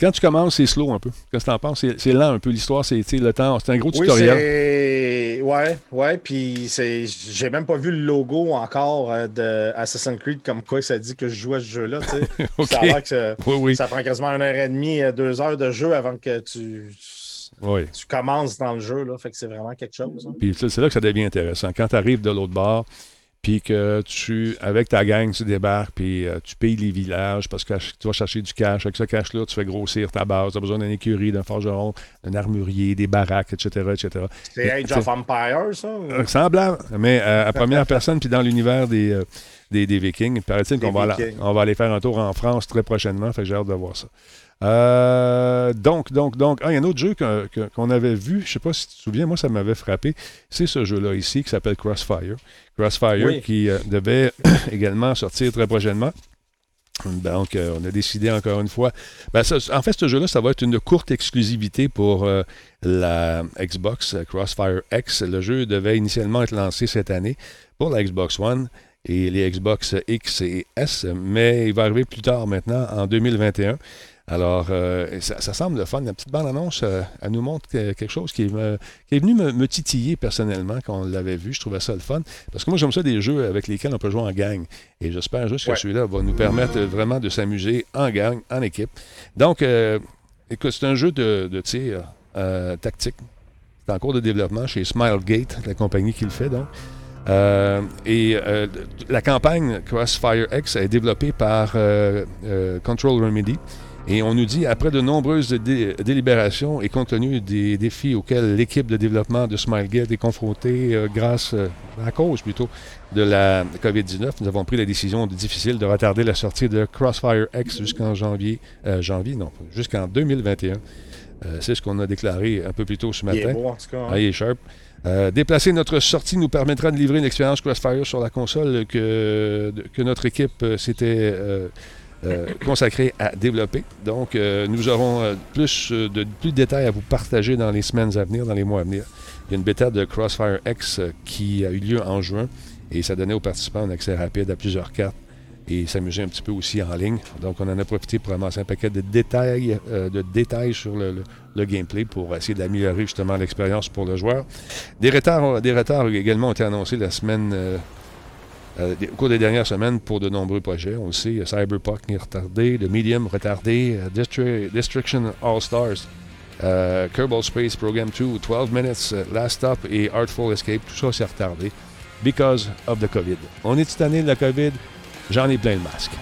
quand tu commences, c'est slow un peu. Qu'est-ce que tu en penses? C'est lent un peu. L'histoire, c'est le temps. C'est un gros tutoriel. Ouais, ouais. Puis j'ai même pas vu le logo encore euh, de Assassin's Creed comme quoi ça dit que je joue à ce jeu-là. Ça a que ça prend quasiment une heure et demie, euh, deux heures de jeu avant que tu. Tu commences dans le jeu, là, fait que c'est vraiment quelque chose. Hein. Puis c'est là que ça devient intéressant. Quand tu arrives de l'autre bord, puis que tu, avec ta gang, tu débarques, puis euh, tu payes les villages parce que tu vas chercher du cash. Avec ce cash-là, tu fais grossir ta base. Tu as besoin d'une écurie, d'un forgeron, d'un armurier, des baraques, etc. etc. C'est Age of Empire, ça? Euh, semblable, mais euh, à première personne, puis dans l'univers des, des, Vikings. Il paraît-il qu'on va, on va aller faire un tour en France très prochainement, fait que j'ai hâte de voir ça. Euh, donc, donc, donc, ah, il y a un autre jeu qu'on avait vu, je ne sais pas si tu te souviens, moi ça m'avait frappé, c'est ce jeu-là ici qui s'appelle Crossfire. Crossfire qui euh, devait également sortir très prochainement. Donc, euh, on a décidé encore une fois. Ben, en fait, ce jeu-là, ça va être une courte exclusivité pour la Xbox Crossfire X. Le jeu devait initialement être lancé cette année pour la Xbox One et les Xbox X et S, mais il va arriver plus tard maintenant, en 2021. Alors, euh, ça, semble le fun. La petite bande-annonce, euh, elle nous montre quelque chose qui est, venu me, titiller personnellement quand on l'avait vu. Je trouvais ça le fun. Parce que moi, j'aime ça des jeux avec lesquels on peut jouer en gang. Et j'espère juste que celui-là va nous permettre vraiment de s'amuser en gang, en équipe. Donc, euh, écoute, c'est un jeu de, tir tactique. C'est en cours de développement chez Smilegate, la compagnie qui le fait, donc. et la campagne Crossfire X est développée par Control Remedy. Et on nous dit, après de nombreuses délibérations et compte tenu des défis auxquels l'équipe de développement de SmileGate est confrontée euh, grâce, euh, à cause plutôt, de la COVID-19, nous avons pris la décision difficile de retarder la sortie de Crossfire X jusqu'en janvier, euh, janvier, non, jusqu'en 2021. C'est ce qu'on a déclaré un peu plus tôt ce matin. Il est beau, en tout cas. Hein. sharp. déplacer notre sortie nous permettra de livrer une expérience Crossfire sur la console que, que notre équipe s'était euh, consacré à développer. Donc, euh, nous aurons euh, plus de, plus de détails à vous partager dans les semaines à venir, dans les mois à venir. Il y a une bêta de Crossfire X qui a eu lieu en juin et ça donnait aux participants un accès rapide à plusieurs cartes et s'amuser un petit peu aussi en ligne. Donc, on en a profité pour ramasser un paquet de détails, de détails sur le, gameplay pour essayer d'améliorer justement l'expérience pour le joueur. Des retards, des également ont été annoncés la semaine euh, au cours des dernières semaines pour de nombreux projets. On le sait, Cyberpunk est retardé, le Medium retardé, euh, Destruction All Stars, euh, Kerbal Space Program 2, 12 Minutes, Last Stop et Artful Escape, tout ça s'est retardé because of the COVID. On est année de la COVID, j'en ai plein le masque.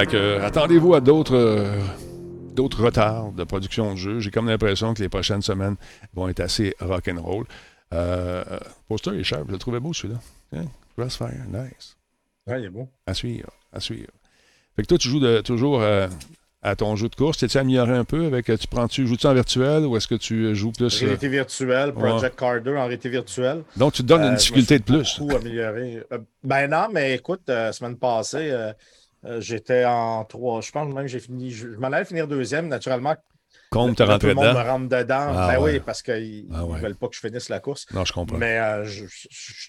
Fait que, euh, attendez-vous à d'autres euh, d'autres retards de production de jeux. J'ai comme l'impression que les prochaines semaines vont être assez rock'n'roll. Euh, poster est cher. Je le trouvais beau, celui-là. Hein? Crossfire, nice. Ouais, il est beau. À suivre, à suivre. Fait que toi, tu joues de- toujours euh, à ton jeu de course. T'es-tu amélioré un peu avec. Tu prends-tu, joues-tu en virtuel ou est-ce que tu euh, joues plus. euh, Réalité virtuelle, Project Carder en réalité virtuelle. donc, tu te donnes Euh, une difficulté de plus. Beaucoup amélioré. Euh, ben non, mais écoute, euh, semaine passée, euh, j'étais en trois. Je pense même que j'ai fini. Je, je m'en allais finir deuxième, naturellement. Te Là, rentrer Tout le monde dedans? me rentre dedans. Ah ben ouais. oui, parce qu'ils Ah ouais. ne veulent pas que je finisse la course. Non, je comprends. Mais euh, je,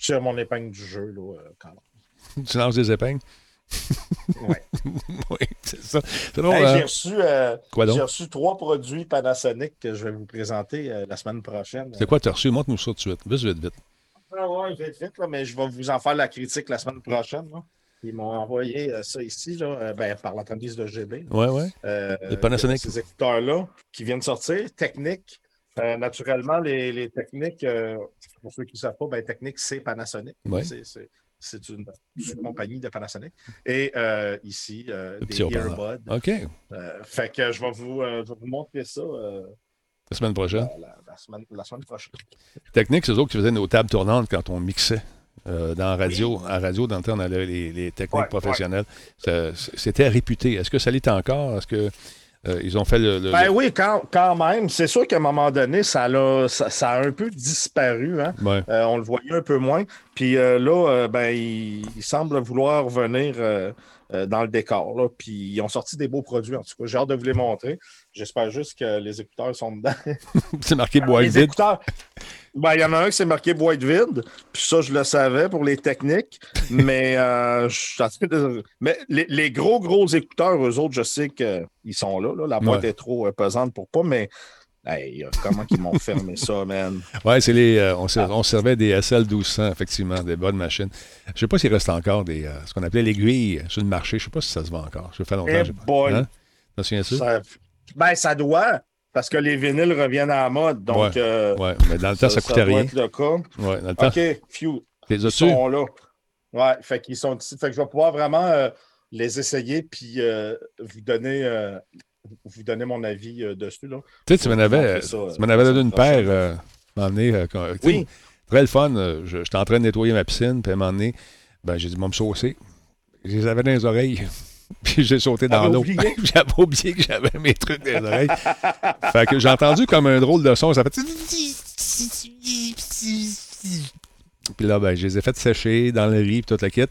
tire mon épingle du jeu. Là, euh, quand même. Tu lances des épingles? Ouais. oui, c'est ça. Hey, j'ai reçu, euh, j'ai reçu trois produits Panasonic que je vais vous présenter euh, la semaine prochaine. C'est quoi tu as reçu? Montre-nous ça tout de suite. Vite, vite, vite. Ah ouais, vite, vite, là, mais je vais vous en faire la critique la semaine prochaine. là. Ils m'ont envoyé euh, ça ici, là, euh, ben, par l'entremise de GB. Ouais, ouais. Euh, Les Panasonic. Ces écouteurs-là qui viennent de sortir, technique. euh, naturellement, les, les techniques, euh, pour ceux qui ne savent pas, ben, technique, c'est Panasonic. Ouais. C'est- C'est c'est une, une compagnie de Panasonic. Et euh, ici, des earbuds. OK. Fait que je vais vous, je vais vous montrer ça La semaine prochaine. la, la semaine, la semaine prochaine. Technique, c'est eux autres qui faisaient nos tables tournantes quand on mixait. Euh, dans la radio, à radio, dans le temps, on avait les, les techniques Ouais, professionnelles. C'était réputé. Est-ce que ça l'est encore? Est-ce que euh, ils ont fait le. le- Ben le- oui, quand, quand même. C'est sûr qu'à un moment donné, ça, l'a- ça, ça a un peu disparu. Hein? Ouais. Euh, on le voyait un peu moins. Puis là, ben, il, il semble vouloir revenir euh, dans le décor. Là. Puis ils ont sorti des beaux produits. En tout cas, j'ai hâte de vous les montrer. J'espère juste que les écouteurs sont dedans. C'est marqué boîte vide. écouteurs. Ben, il y en a un qui c'est marqué boîte vide. Puis ça, je le savais pour les techniques. Mais, euh, je mais les, les gros, gros écouteurs, eux autres, je sais qu'ils sont là, là. La boîte Ouais. est trop euh, pesante pour pas, mais hey, comment ils m'ont fermé ça, man? Ouais, c'est les. euh, on, ser- on servait des SL 1200, effectivement, des bonnes machines. Je sais pas s'il reste encore des. euh, ce qu'on appelait l'aiguille sur le marché. Je sais pas si ça se vend encore. Ça fait longtemps. Eh boy! Hein? T'en? Ça- ben, ça doit, parce que les vinyles reviennent à la mode. Donc, Ouais. euh, Ouais, mais dans le temps, ça, coûtait doit rien. être le cas. Ouais, dans le temps. OK, few. Les Ils sont là. Ouais, fait qu'ils sont ici. Fait que je vais pouvoir vraiment les essayer puis vous donner vous donner mon avis euh, dessus. Là. Tu sais, tu m'en avais, montrer ça, tu m'en avais donné euh, une paire, euh, à un donné, quand- Oui. Très le fun. je- J'étais en train de nettoyer ma piscine, puis à un moment donné, ben, j'ai dit, moi, me saucer. Je les avais dans les oreilles. Puis j'ai sauté dans l'eau. J'avais oublié que j'avais mes trucs dans les oreilles. fait que j'ai entendu comme un drôle de son. Ça fait. Puis là, ben, je les ai fait sécher dans le riz, puis toute la kit.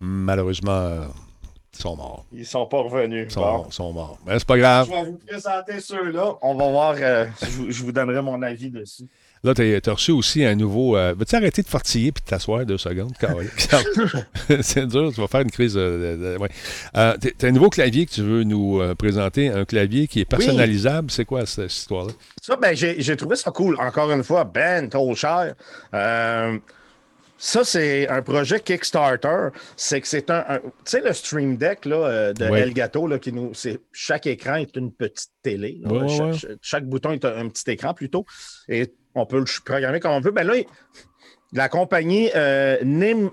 Malheureusement, ils sont morts. Ils sont pas revenus. Ils sont, Bon. ils sont morts. Mais c'est pas grave. Je vais vous présenter ceux-là. On va voir. euh, je, vous- je vous donnerai mon avis dessus. Là, tu as reçu aussi un nouveau. euh, Veux-tu arrêter de fortiller puis de t'asseoir deux secondes? C'est dur, tu vas faire une crise. euh, ouais. Euh, t'as un nouveau clavier que tu veux nous euh, présenter, un clavier qui est personnalisable. C'est quoi cette, cette histoire-là? Ça, ben, j'ai j'ai trouvé ça cool. Encore une fois, ben, trop cher. Ça, c'est un projet Kickstarter. C'est que c'est un. un- tu sais, le Stream Deck là, euh, de Ouais. Elgato, là, qui nous. c'est- Chaque écran est une petite télé. là. Ouais, ouais, chaque, ouais. chaque- chaque bouton est un, un petit écran plutôt. Et on peut le programmer comme on veut. Ben là, la compagnie euh, Nemio.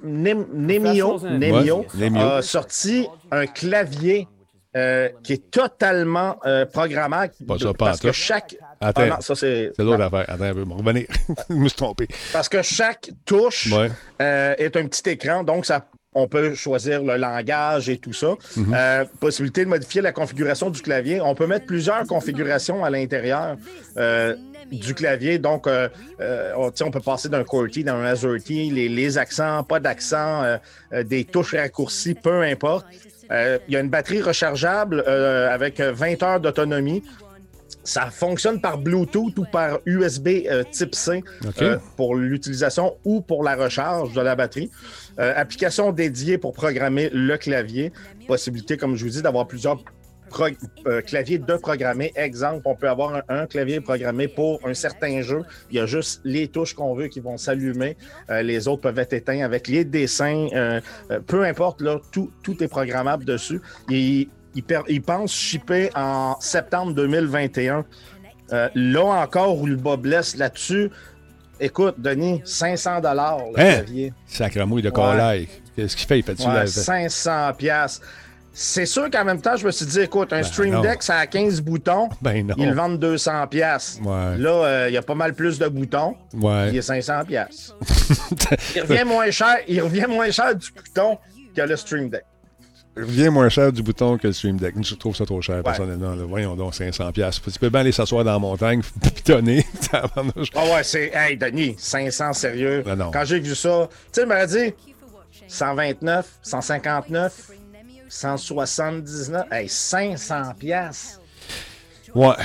a sorti un clavier euh, qui est totalement euh, programmable. Pas ça, de- pas parce que chaque. Attends, Ah non, ça c'est. c'est l'autre affaire. Attends un peu, bon, revenez. je me suis trompé. Parce que chaque touche Ouais. euh, est un petit écran, donc ça, on peut choisir le langage et tout ça. Mhm. Euh, possibilité de modifier la configuration du clavier. On peut mettre plusieurs configurations à l'intérieur euh, du clavier. Donc, euh, euh, on, peut passer d'un QWERTY dans un AZERTY, les, les accents, pas d'accent, euh, euh, des touches raccourcies, peu importe. Euh, Il y a une batterie rechargeable euh, avec 20 heures d'autonomie. Ça fonctionne par Bluetooth ou par USB euh, type C euh, pour l'utilisation ou pour la recharge de la batterie. Euh, application dédiée pour programmer le clavier. Possibilité, comme je vous dis, d'avoir plusieurs euh, claviers de programmer. Exemple, on peut avoir un, un clavier programmé pour un certain jeu. Il y a juste les touches qu'on veut qui vont s'allumer. Euh, les autres peuvent être éteints avec les dessins. euh, peu importe, là, tout, tout est programmable dessus. Il, il, per- il pense shipper en septembre 2021. Euh, là encore, où le bas blesse là-dessus, écoute, Denis, 500 dollars le Hein? clavier. Sacramouille de Ouais. Qu'est-ce qu'il fait? Il fait-tu Ouais, la- 500 pièces. C'est sûr qu'en même temps, je me suis dit, écoute, un Stream Deck, ça a 15 boutons. Ben non. Ils le vendent 200 pièces. Ouais. Là, euh, il y a pas mal plus de boutons. Ouais. Il est 500 pièces. il revient moins cher. Il revient moins cher du bouton que le Stream Deck. Il revient moins cher du bouton que le Stream Deck. Je trouve ça trop cher, personnellement. Là. Voyons donc, 500 pièces. Tu peux bien aller s'asseoir dans la montagne, pitonner. Ah ouais, c'est... Hey, Denis, 500, sérieux. Ben non. Quand j'ai vu ça, tu sais, il m'a dit 129, 159... 179, hey, 500 pièces. Ouais.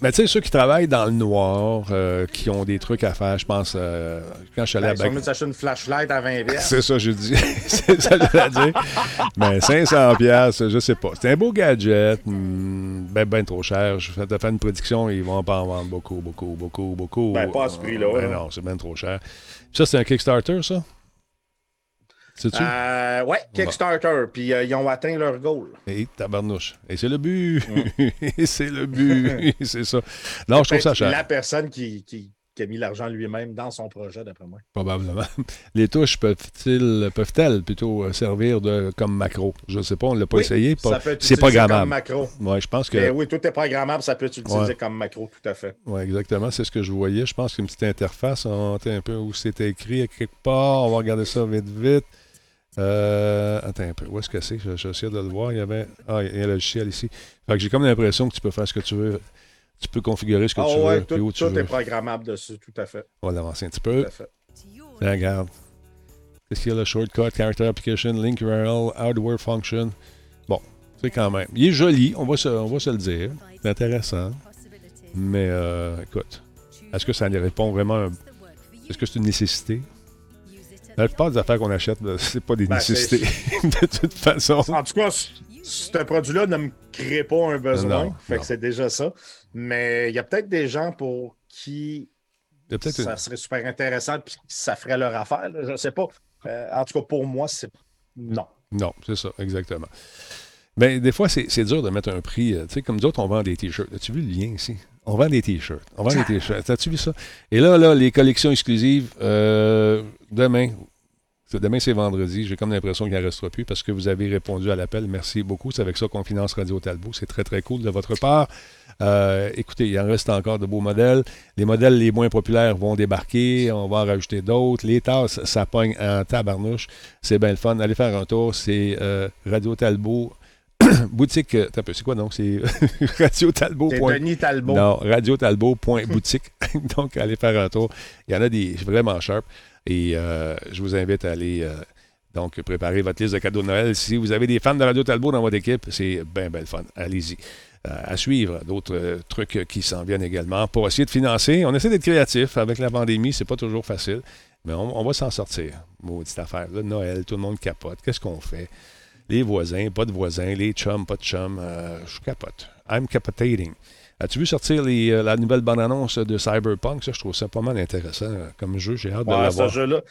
Mais tu sais, ceux qui travaillent dans le noir, euh, qui ont des trucs à faire, je pense, euh, quand je suis allé ben, à s'acheter une flashlight à 20 pièces. C'est ça, je dis. c'est ça, je voulais dire. Mais 500 pièces, je sais pas. C'est un beau gadget, hmm, ben, ben trop cher. Je vais te faire une prédiction, ils vont pas en vendre beaucoup, beaucoup, beaucoup, beaucoup. Ben, pas à ce prix-là. Ben, non, c'est ben trop cher. Ça, c'est un Kickstarter, ça? C'est-tu? Euh, ouais, Kickstarter. Puis euh, ils ont atteint leur goal. Et tabarnouche. Et c'est le but. Et c'est le but. c'est ça. Non, je trouve ça cher. La personne qui, qui, qui a mis l'argent lui-même dans son projet, d'après moi. Probablement. Les touches peuvent-elles peuvent plutôt euh, servir de, comme macro? Je ne sais pas, on ne l'a pas oui, essayé. Pas, c'est programmable. Comme macro. Ouais, je pense que... Mais oui, tout est programmable, ça peut être utilisé ouais. comme macro, tout à fait. Oui, exactement. C'est ce que je voyais. Je pense qu'une petite interface, on un peu où c'était écrit quelque part. On va regarder ça vite, vite. Euh, attends un peu. Où est-ce que c'est? J'essaie de le voir. Il y avait. Ah, il y a un logiciel ici. Fait que j'ai comme l'impression que tu peux faire ce que tu veux. Tu peux configurer ce que oh, tu ouais, veux. Tout, où tu tout veux. est programmable dessus, tout à fait. On va l'avancer un petit peu. Tout à fait. Là, regarde. Qu'est-ce qu'il y a le shortcut, character application, link URL, hardware function? Bon, c'est quand même. Il est joli, on va se, on va se le dire. C'est intéressant. Mais euh, écoute, est-ce que ça répond vraiment? Est-ce que c'est une nécessité? La plupart des affaires qu'on achète, c'est pas des ben, nécessités, de toute façon. En tout cas, ce produit-là ne me crée pas un besoin. Non, fait non. que c'est déjà ça. Mais il y a peut-être des gens pour qui ça une... serait super intéressant et ça ferait leur affaire. Là, je ne sais pas. Euh, en tout cas, pour moi, c'est non. Non, c'est ça, exactement. Mais des fois, c'est dur de mettre un prix. Tu sais, comme d'autres, on vend des t-shirts. As-tu vu le lien ici? On vend des t-shirts. On vend des t-shirts. As-tu vu ça? Et là, là, les collections exclusives, euh, demain, demain c'est vendredi. J'ai comme l'impression qu'il n'en restera plus parce que vous avez répondu à l'appel. Merci beaucoup. C'est avec ça qu'on finance Radio Talbot. C'est très, très cool de votre part. Euh, écoutez, il en reste encore de beaux modèles. Les modèles les moins populaires vont débarquer. On va en rajouter d'autres. Les tasses, ça pogne en tabarnouche. C'est bien le fun. Allez faire un tour. C'est euh, Radio Talbot boutique. C'est quoi donc? C'est Radio Talbot. C'est Denis Talbot. Non, Radio Talbot.boutique. donc, allez faire un tour. Il y en a des vraiment sharp. Et euh, je vous invite à aller euh, donc préparer votre liste de cadeaux de Noël. Si vous avez des fans de Radio Talbot dans votre équipe, c'est bien, bien fun. Allez-y. Euh, à suivre d'autres euh, trucs qui s'en viennent également pour essayer de financer. On essaie d'être créatif. Avec la pandémie, c'est pas toujours facile, mais on, on va s'en sortir. Maudite affaire. Là, Noël, tout le monde capote. Qu'est-ce qu'on fait? Les voisins, pas de voisins, les chums, pas de chums. Euh, je capote. I'm capotating. As-tu vu sortir les, euh, la nouvelle bande-annonce de Cyberpunk? Ça, je trouve ça pas mal intéressant euh, comme jeu. J'ai hâte ouais, de l'avoir. Ce jeu-là,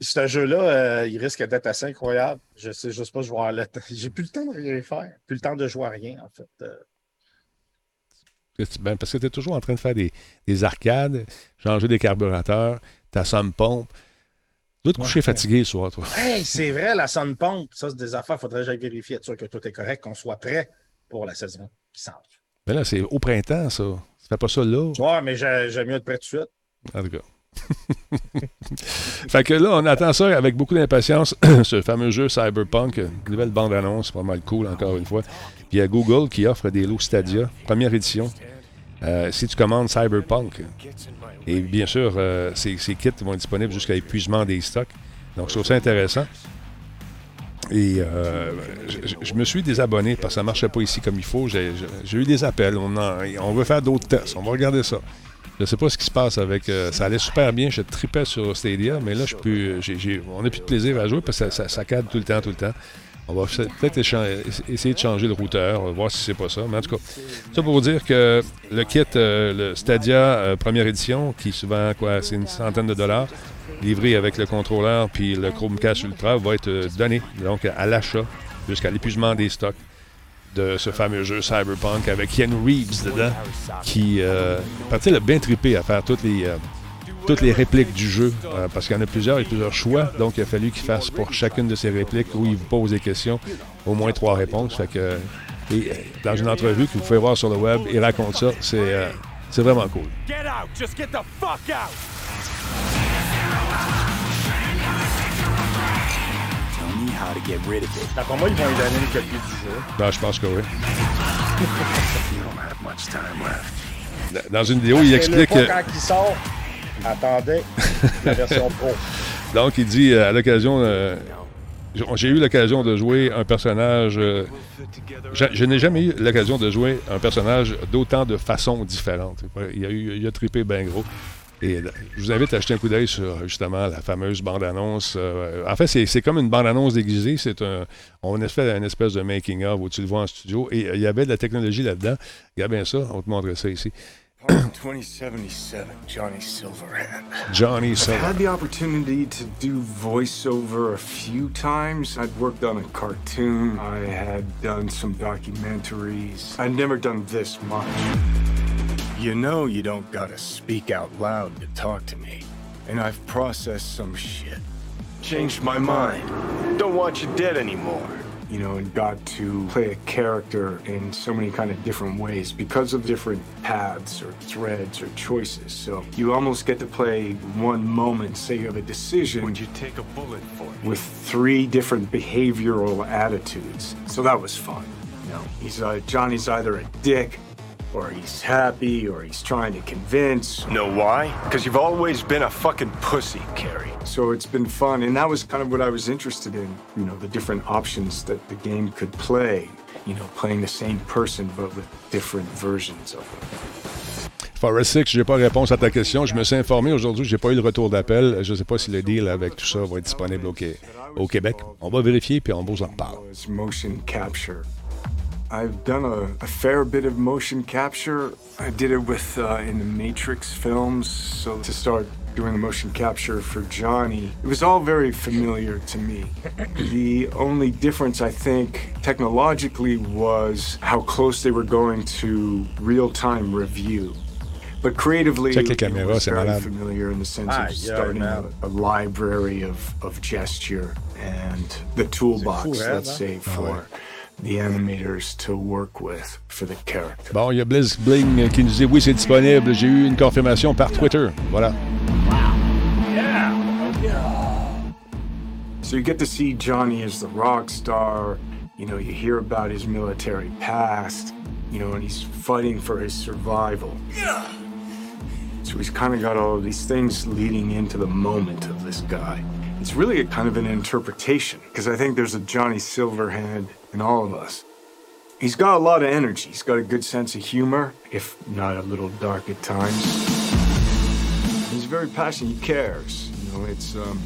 ce jeu-là euh, il risque d'être assez incroyable. Je sais juste pas, je le temps. J'ai plus le temps de rien faire. Plus le temps de jouer à rien, en fait. Ben, parce que tu es toujours en train de faire des, des arcades, changer des carburateurs, ta somme pompe. Tu dois te coucher ouais. fatigué ce soir, toi. Hey, c'est vrai, la sun pompe. Ça, c'est des affaires. Faudrait que j'aille vérifier, être sûr que tout est correct, qu'on soit prêt pour la saison qui s'en Mais là, c'est au printemps, ça. Tu fais pas ça là. Ouais, mais j'aime mieux être prêt tout de suite. En tout cas. fait que là, on attend ça avec beaucoup d'impatience, ce fameux jeu Cyberpunk. Nouvelle bande-annonce, pas mal cool, encore une fois. Puis il y a Google qui offre des lots Stadia, première édition. Euh, si tu commandes Cyberpunk, et bien sûr, euh, ces, kits vont être disponibles jusqu'à l'épuisement des stocks. Donc, je trouve ça intéressant. Et euh, je, me suis désabonné parce que ça ne marchait pas ici comme il faut. J'ai eu des appels. On, veut faire d'autres tests. On va regarder ça. Je ne sais pas ce qui se passe avec. Euh, ça allait super bien. Je tripais sur Stadia, mais là, on n'a plus de plaisir à jouer parce que ça, ça, ça cadre tout le temps, tout le temps. On va peut-être essayer de changer le routeur, voir si c'est pas ça. Mais en tout cas, ça pour vous dire que le kit, euh, le Stadia euh, première édition, qui souvent, quoi, c'est une centaine de dollars, livré avec le contrôleur puis le Chromecast Ultra, va être euh, donné donc à l'achat jusqu'à l'épuisement des stocks de ce fameux jeu Cyberpunk avec Ken Reeves dedans, qui, euh, partait le bien trippé à faire toutes les toutes les répliques du jeu, euh, parce qu'il y en a plusieurs, et plusieurs choix. Donc, il a fallu qu'il fasse pour chacune de ces répliques où il vous pose des questions, au moins trois réponses. Fait que, et, euh, dans une entrevue que vous pouvez voir sur le web, il raconte ça. C'est euh, c'est vraiment cool. Get out! Just get the fuck out! Tell me how to get rid of it. D'après moi, ils vont lui donner une copie du jeu. Ben, je pense que oui. Dans une vidéo, il explique. quand il sort, attendez la version pro. Donc, il dit euh, à l'occasion. euh, j'ai eu l'occasion de jouer un personnage. euh, je je n'ai jamais eu l'occasion de jouer un personnage d'autant de façons différentes. Il a, eu, il a trippé bien gros. Et je vous invite à jeter un coup d'œil sur justement la fameuse bande-annonce. euh, en fait, c'est comme une bande-annonce déguisée. C'est un, on a fait une espèce de making-of où tu le vois en studio. Et euh, il y avait de la technologie là-dedans. Regarde bien ça. On va te montrer ça ici. Part 2077, Johnny Silverhand. Johnny I've had the opportunity to do voiceover a few times. I'd worked on a cartoon, I had done some documentaries. I'd never done this much. You know, you don't gotta speak out loud to talk to me. And I've processed some shit. Changed my mind. Don't want you dead anymore. You know, and got to play a character in so many kind of different ways because of different paths or threads or choices. So you almost get to play one moment, say you have a decision. Would you take a bullet for it? With three different behavioral attitudes. So that was fun. You know, he's uh, Johnny's either a dick or he's happy, or he's trying to convince. Know why? Because you've always been a fucking pussy, Carrie. So it's been fun, and that was kind of what I was interested in. You know, the different options that the game could play. You know, playing the same person but with different versions of it. Forest 6, je n'ai pas réponse à ta question. Je me suis informé aujourd'hui, je n'ai pas eu le retour d'appel. Je ne sais pas si le deal avec tout ça va être disponible au, au Québec. On va vérifier puis on vous en reparle. was motion capture. I've done a, a fair bit of motion capture. I did it with uh, in the Matrix films. So to start doing the motion capture for Johnny, it was all very familiar to me. the only difference, I think, technologically was how close they were going to real-time review. But creatively, Check les it was very malade. familiar in the sense Ah, of yeah, starting a, a library of, of gesture and the toolbox, cool, hein, let's say, for the animators to work with for the character. Bon, il y a Blizz Bling qui nous dit oui, c'est disponible. J'ai eu une confirmation par Twitter. Voilà. So you get to see Johnny as the rock star. You know, you hear about his military past, you know, and he's fighting for his survival. Yeah. So he's kind of got all of these things leading into the moment of this guy. It's really a kind of an interpretation, because I think there's a Johnny Silverhand in all of us. He's got a lot of energy. He's got a good sense of humor, if not a little dark at times. He's very passionate. He cares. You know, it's um,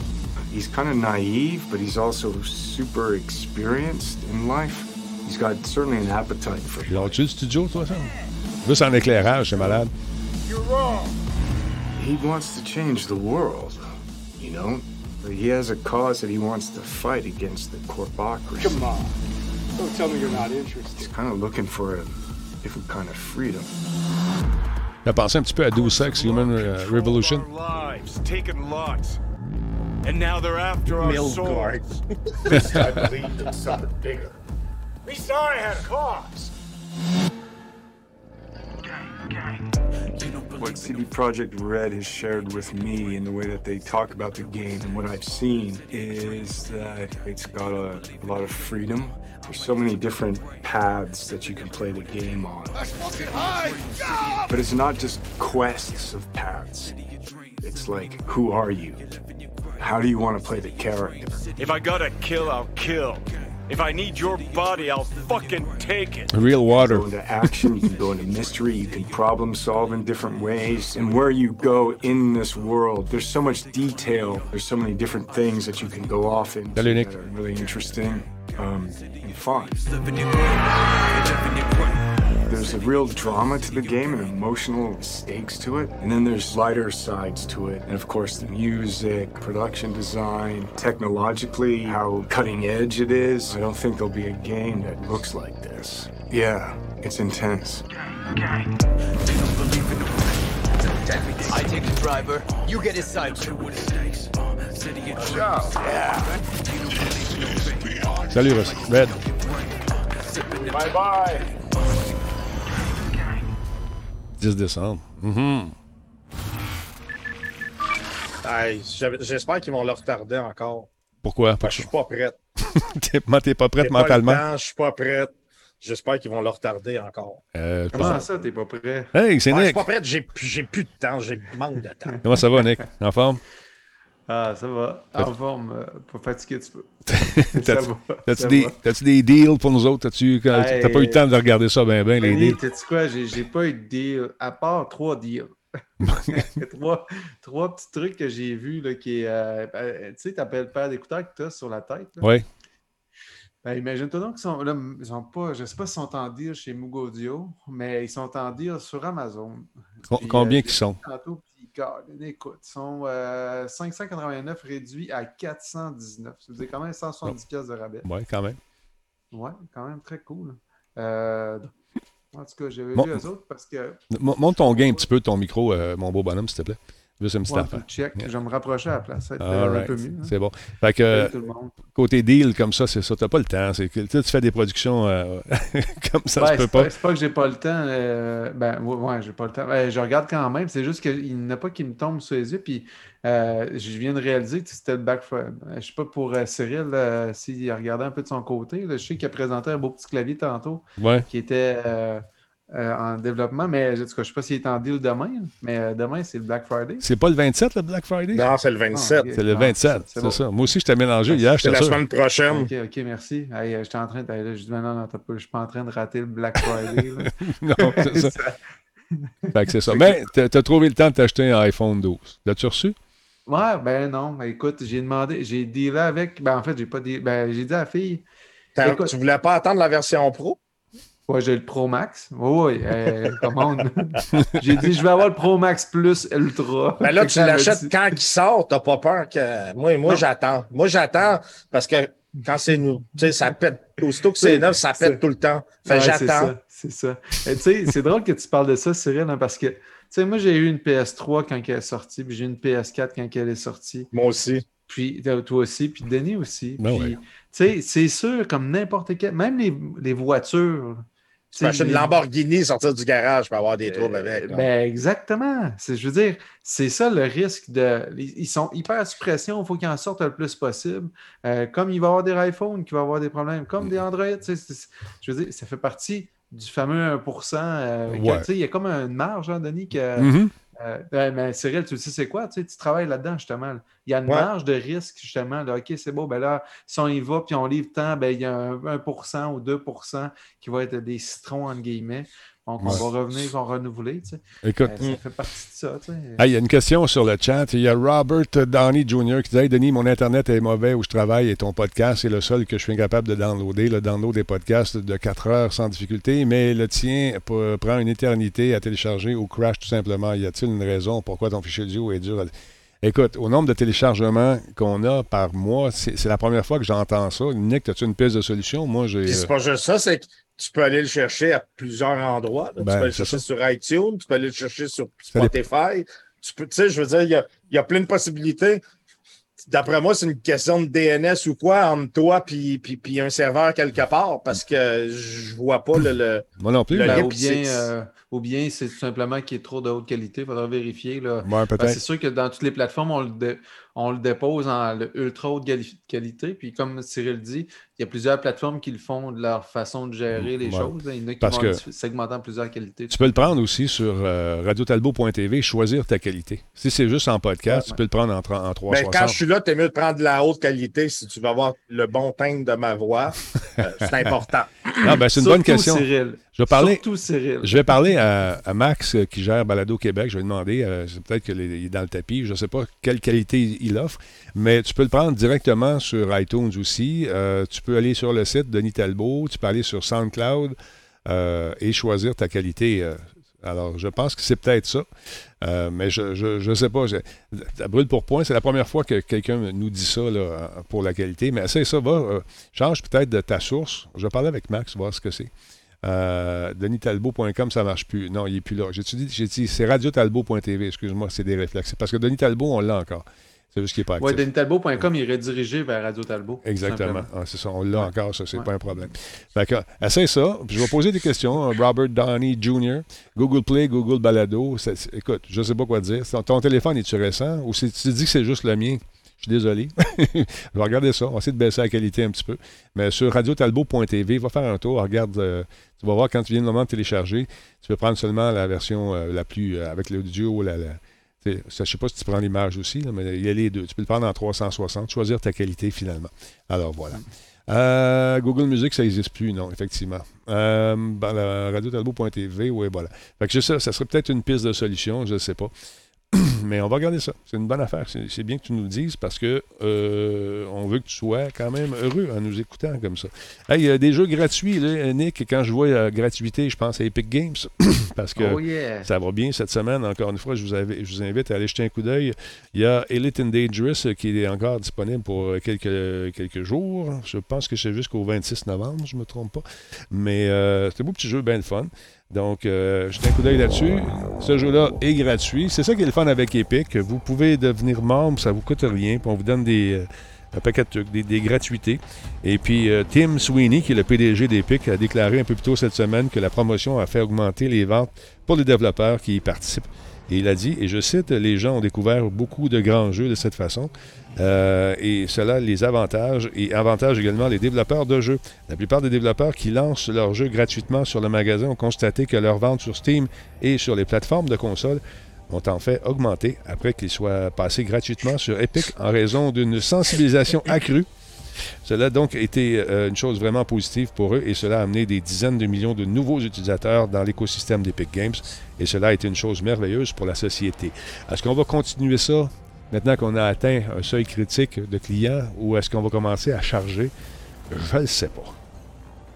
he's kind of naive, but he's also super experienced in life. He's got certainly an appetite for. Ils l'ont-tu studio, toi, ça? Juste en éclairage, c'est malade. He wants to change the world. You know, but he has a cause that he wants to fight against the corpocracy. Come on. Don't tell me you're not interested. He's kind of looking for a different kind of freedom. J'ai pensé un petit peu à Deus Ex Human euh, Revolution. Lives, taken lots. And now they're after our Milgard. souls. I believed in something bigger. At least I had a cause. What CD Projekt Red has shared with me in the way that they talk about the game and what I've seen is that it's got a, lot of freedom. There's so many different paths that you can play the game on. But it's not just quests of paths. It's like, who are you? How do you want to play the character? If I gotta kill, I'll kill. If I need your body, I'll fucking take it. Real Water. go into action, you can go into mystery, you can problem solve in different ways. And where you go in this world, there's so much detail, there's so many different things that you can go off into Salut, that are really interesting um, and fun. There's a real drama to the game and emotional stakes to it. And then there's lighter sides to it. And of course, the music, production design, technologically, how cutting edge it is. I don't think there'll be a game that looks like this. Yeah, it's intense. I take the driver. You get inside. Salut, Russ. Red. Bye bye. 10 décembre. Mhm. J'avais- J'espère qu'ils vont le retarder encore. Pourquoi? Parce que je suis pas prête. T'es t'es pas prête pas mentalement? Je suis pas prête. J'espère qu'ils vont le retarder encore. Euh, Comment pense- ça, t'es pas prêt? Hey, c'est Ouais, je suis Nick. pas prête, j'ai plus j'ai plus de temps, j'ai manque de temps. Comment ça va, Nick? En forme? Ah, ça va. En forme, euh, pas fatigué, tu peux. T'as-tu des, des deals pour nous autres? T'as-tu t'as Hey. pas eu le temps de regarder ça bien, bien, les deals? t'as-tu quoi? J'ai pas eu de deal, à part trois deals. trois, trois petits trucs que j'ai vus, là, qui est... euh, euh, tu sais, t'appelles le paire d'écouteurs que t'as sur la tête. Oui. Ben, imagine-toi donc qu'ils sont, là, ils sont pas, je sais pas s'ils sont en deal chez Moog Audio, mais ils sont en deal sur Amazon. Puis, combien euh, qu'ils sont? Tantôt, Colin, écoute, ils sont euh, 589 réduits à 419. Ça veut dire quand même 170 pièces de rabais. Oui, quand même. Ouais, quand même très cool. Euh, en tout cas, j'avais vu eux autres parce que. Monte ton gain un petit peu, ton micro, euh, mon beau bonhomme, s'il te plaît. Juste Ouais, affaire. Je vais me rapprocher à la place. Ça un peu mieux. hein. C'est bon. Fait que, Salut côté deal comme ça, c'est ça. T'as pas le temps. C'est que, tu sais, tu fais des productions euh, comme ça, Ouais, peut c'est pas. C'est pas que j'ai pas le temps. euh, ben, ouais, j'ai pas le temps. Ben, je regarde quand même. C'est juste qu'il n'y en a pas qui me tombe sous les yeux. Puis euh, je viens de réaliser que c'était le back. Je sais pas pour euh, Cyril euh, s'il a regardé un peu de son côté. là. je sais qu'il a présenté un beau petit clavier tantôt Ouais. qui était euh, en développement. Mais en tout cas, je sais pas s'il est en deal demain. Mais euh, demain, c'est le Black Friday. C'est pas le 27, le Black Friday? Non, c'est le 27. Ah. C'est le Ah, 27, c'est bon. ça. Moi aussi, je t'ai mélangé hier, C'est la sûr. semaine prochaine. Ok, ok, merci. Hey, euh, j'étais en train de. hey, je dis, non, je suis pas en train de rater le Black Friday. non, c'est ça. Fait que c'est ça. Mais t'as t'as trouvé le temps de t'acheter un iPhone 12. L'as-tu reçu? Ouais, ben non. Ben, écoute, j'ai demandé, j'ai dealé avec. Ben en fait, j'ai pas dealé. Ben, j'ai dit à la fille. Écoute. Tu voulais pas attendre la version pro? Ouais, j'ai le Pro Max. Oui, oui, euh, commande. j'ai dit, je vais avoir le Pro Max Plus Ultra. Ben là, tu l'achètes quand il sort, t'as pas peur que. Moi, moi j'attends. Moi, j'attends parce que quand c'est nous, tu sais, ça pète. Aussitôt que c'est neuf, ça pète tout le temps. Fait Ouais, que c'est j'attends. ça, C'est ça. Tu sais, c'est drôle que tu parles de ça, Cyril, hein, parce que, tu sais, moi, j'ai eu une PS3 quand elle est sortie, puis j'ai eu une PS4 quand elle est sortie. Moi aussi. Puis toi aussi, puis Denis aussi. Ben puis, ouais. tu sais, c'est sûr, comme n'importe quel, même les, les voitures. Tu peux acheter une Lamborghini, sortir du garage pour avoir des troubles avec. là. Ben, exactement. C'est- Je veux dire, c'est ça le risque de. Ils sont hyper sous pression, il faut qu'ils en sortent le plus possible. Euh, comme il va y avoir des iPhones qui vont avoir des problèmes, comme des Android. c'est- c'est- Je veux dire, ça fait partie du fameux 1%. euh, Ouais. Il y a comme une marge, hein, Denis, que. Mhm. Euh, ouais, mais Cyril, tu sais, c'est quoi? Tu, sais, tu travailles là-dedans, justement. Il y a une Ouais. marge de risque, justement. de, OK, c'est beau, ben là, si on y va puis on livre tant, ben, il y a un 1% ou 2% qui va être des citrons, entre guillemets. Donc, on va revenir, ils vont renouveler. Tu sais. Écoute, Euh, ça fait partie de ça. Tu sais. Ah, il y a une question sur le chat. Il y a Robert Downey Jr. qui dit Hey, Denis, mon Internet est mauvais où je travaille et ton podcast est le seul que je suis incapable de downloader. Le download des podcasts de 4 heures sans difficulté, mais le tien prend une éternité à télécharger ou crash tout simplement. Y a-t-il une raison pourquoi ton fichier audio est dur à... Écoute, au nombre de téléchargements qu'on a par mois, c'est la première fois que j'entends ça. Nick, as-tu une piste de solution? Moi, j'ai. C'est euh, pas juste ça, c'est que tu peux aller le chercher à plusieurs endroits. là. Ben, tu peux aller le chercher ça. sur iTunes, tu peux aller le chercher sur. Spotify. Tu peux, tu sais, je veux dire, il y a, il y a plein de possibilités. D'après moi, c'est une question de DNS ou quoi entre toi puis, puis, puis un serveur quelque part parce que je vois pas le. le- Moi non plus. Le Ben, ou bien, c'est- euh, ou bien c'est tout simplement qu'il est trop de haute qualité. Il faudra vérifier. Là. Ouais, Ben, peut-être. c'est sûr que dans toutes les plateformes, on le, dé- on le dépose en ultra haute quali- qualité. Puis comme Cyril dit, il y a plusieurs plateformes qui le font de leur façon de gérer les Ouais. choses. Il y en a qui Parce vont que- en plusieurs qualités. Tu peux le prendre aussi sur euh, radiotalbo.tv, choisir ta qualité. Si c'est juste en podcast, Ouais. tu peux le prendre en, en Ben, 360. quand je suis là, tu es mieux de prendre de la haute qualité si tu veux avoir le bon timbre de ma voix. Euh, c'est important. Ah, ben, c'est une bonne Surtout question. Cyril. Je vais parler, Surtout Cyril. je vais parler à, à Max euh, qui gère Balado Québec. Je vais lui demander, euh, c'est peut-être qu'il est dans le tapis, je ne sais pas quelle qualité il offre, mais tu peux le prendre directement sur iTunes aussi. Euh, tu peux aller sur le site Denis Talbot, tu peux aller sur SoundCloud euh, et choisir ta qualité. euh. alors, je pense que c'est peut-être ça, Euh, mais je ne sais pas. Je, ça brûle pour point. C'est la première fois que quelqu'un nous dit ça là, pour la qualité. Mais essaye ça, va. euh, change peut-être de ta source. Je vais parler avec Max, voir ce que c'est. Euh, DenisTalbot.com, ça marche plus. Non, il n'est plus là. J'ai dit, dit c'est radiotalbot.tv. Excuse-moi, c'est des réflexes. Parce que Denis Talbot, on l'a encore. C'est juste qu'il n'est pas actif. Oui, DenisTalbot.com, il est redirigé vers Radio Talbot. Exactement. Ah, c'est ça. On l'a encore, ça. C'est pas un problème. D'accord. Essaye ça. Je vais poser des questions. Robert Downey Jr., Google Play, Google Balado. Ça, écoute, je ne sais pas quoi dire. Ton, téléphone, est-tu récent? Ou c'est- tu dis que c'est juste le mien? Je suis désolé. je vais regarder ça. On va essayer de baisser la qualité un petit peu. Mais sur radiotalbot.tv, va faire un tour. Regarde, euh, tu vas voir quand tu viens le moment de télécharger, tu peux prendre seulement la version euh, la plus euh, avec l'audio. La, je ne sais pas si tu prends l'image aussi, mais il y a les deux. Tu peux le prendre en 360, choisir ta qualité finalement. Alors voilà. Euh, Google Music, ça n'existe plus, non, effectivement. Euh, ben, radiotalbot.tv, oui, voilà. Fait que sais, ça serait peut-être une piste de solution, je ne sais pas. Mais on va regarder ça. C'est une bonne affaire. C'est bien que tu nous le dises parce que euh, on veut que tu sois quand même heureux en nous écoutant comme ça. Hey, il y a des jeux gratuits, là, Nick. Quand je vois la gratuité, je pense à Epic Games parce que Oh yeah! ça va bien cette semaine. Encore une fois, je vous, avais- je vous invite à aller jeter un coup d'œil. Il y a Elite and Dangerous euh, qui est encore disponible pour euh, quelques, quelques jours. Je pense que c'est jusqu'au 26 novembre, je ne me trompe pas. Mais euh, c'est un beau petit jeu, bien le fun. Donc, euh, jetez un coup d'œil là-dessus. Ce jeu-là est gratuit. C'est ça qui est le fun avec Epic. Vous pouvez devenir membre, ça ne vous coûte rien. On vous donne des, euh, un paquet de des gratuités. Et puis, euh, Tim Sweeney, qui est le PDG d'Epic, a déclaré un peu plus tôt cette semaine que la promotion a fait augmenter les ventes pour les développeurs qui y participent. Et il a dit, et je cite, les gens ont découvert beaucoup de grands jeux de cette façon. Euh, et cela les avantage et avantage également les développeurs de jeux. La plupart des développeurs qui lancent leurs jeux gratuitement sur le magasin ont constaté que leurs ventes sur Steam et sur les plateformes de consoles ont en fait augmenté après qu'ils soient passés gratuitement sur Epic en raison d'une sensibilisation accrue. Cela a donc été euh, une chose vraiment positive pour eux et cela a amené des dizaines de millions de nouveaux utilisateurs dans l'écosystème d'Epic Games et cela a été une chose merveilleuse pour la société. Est-ce qu'on va continuer ça? Maintenant qu'on a atteint un seuil critique de clients ou est-ce qu'on va commencer à charger? Je ne le sais pas.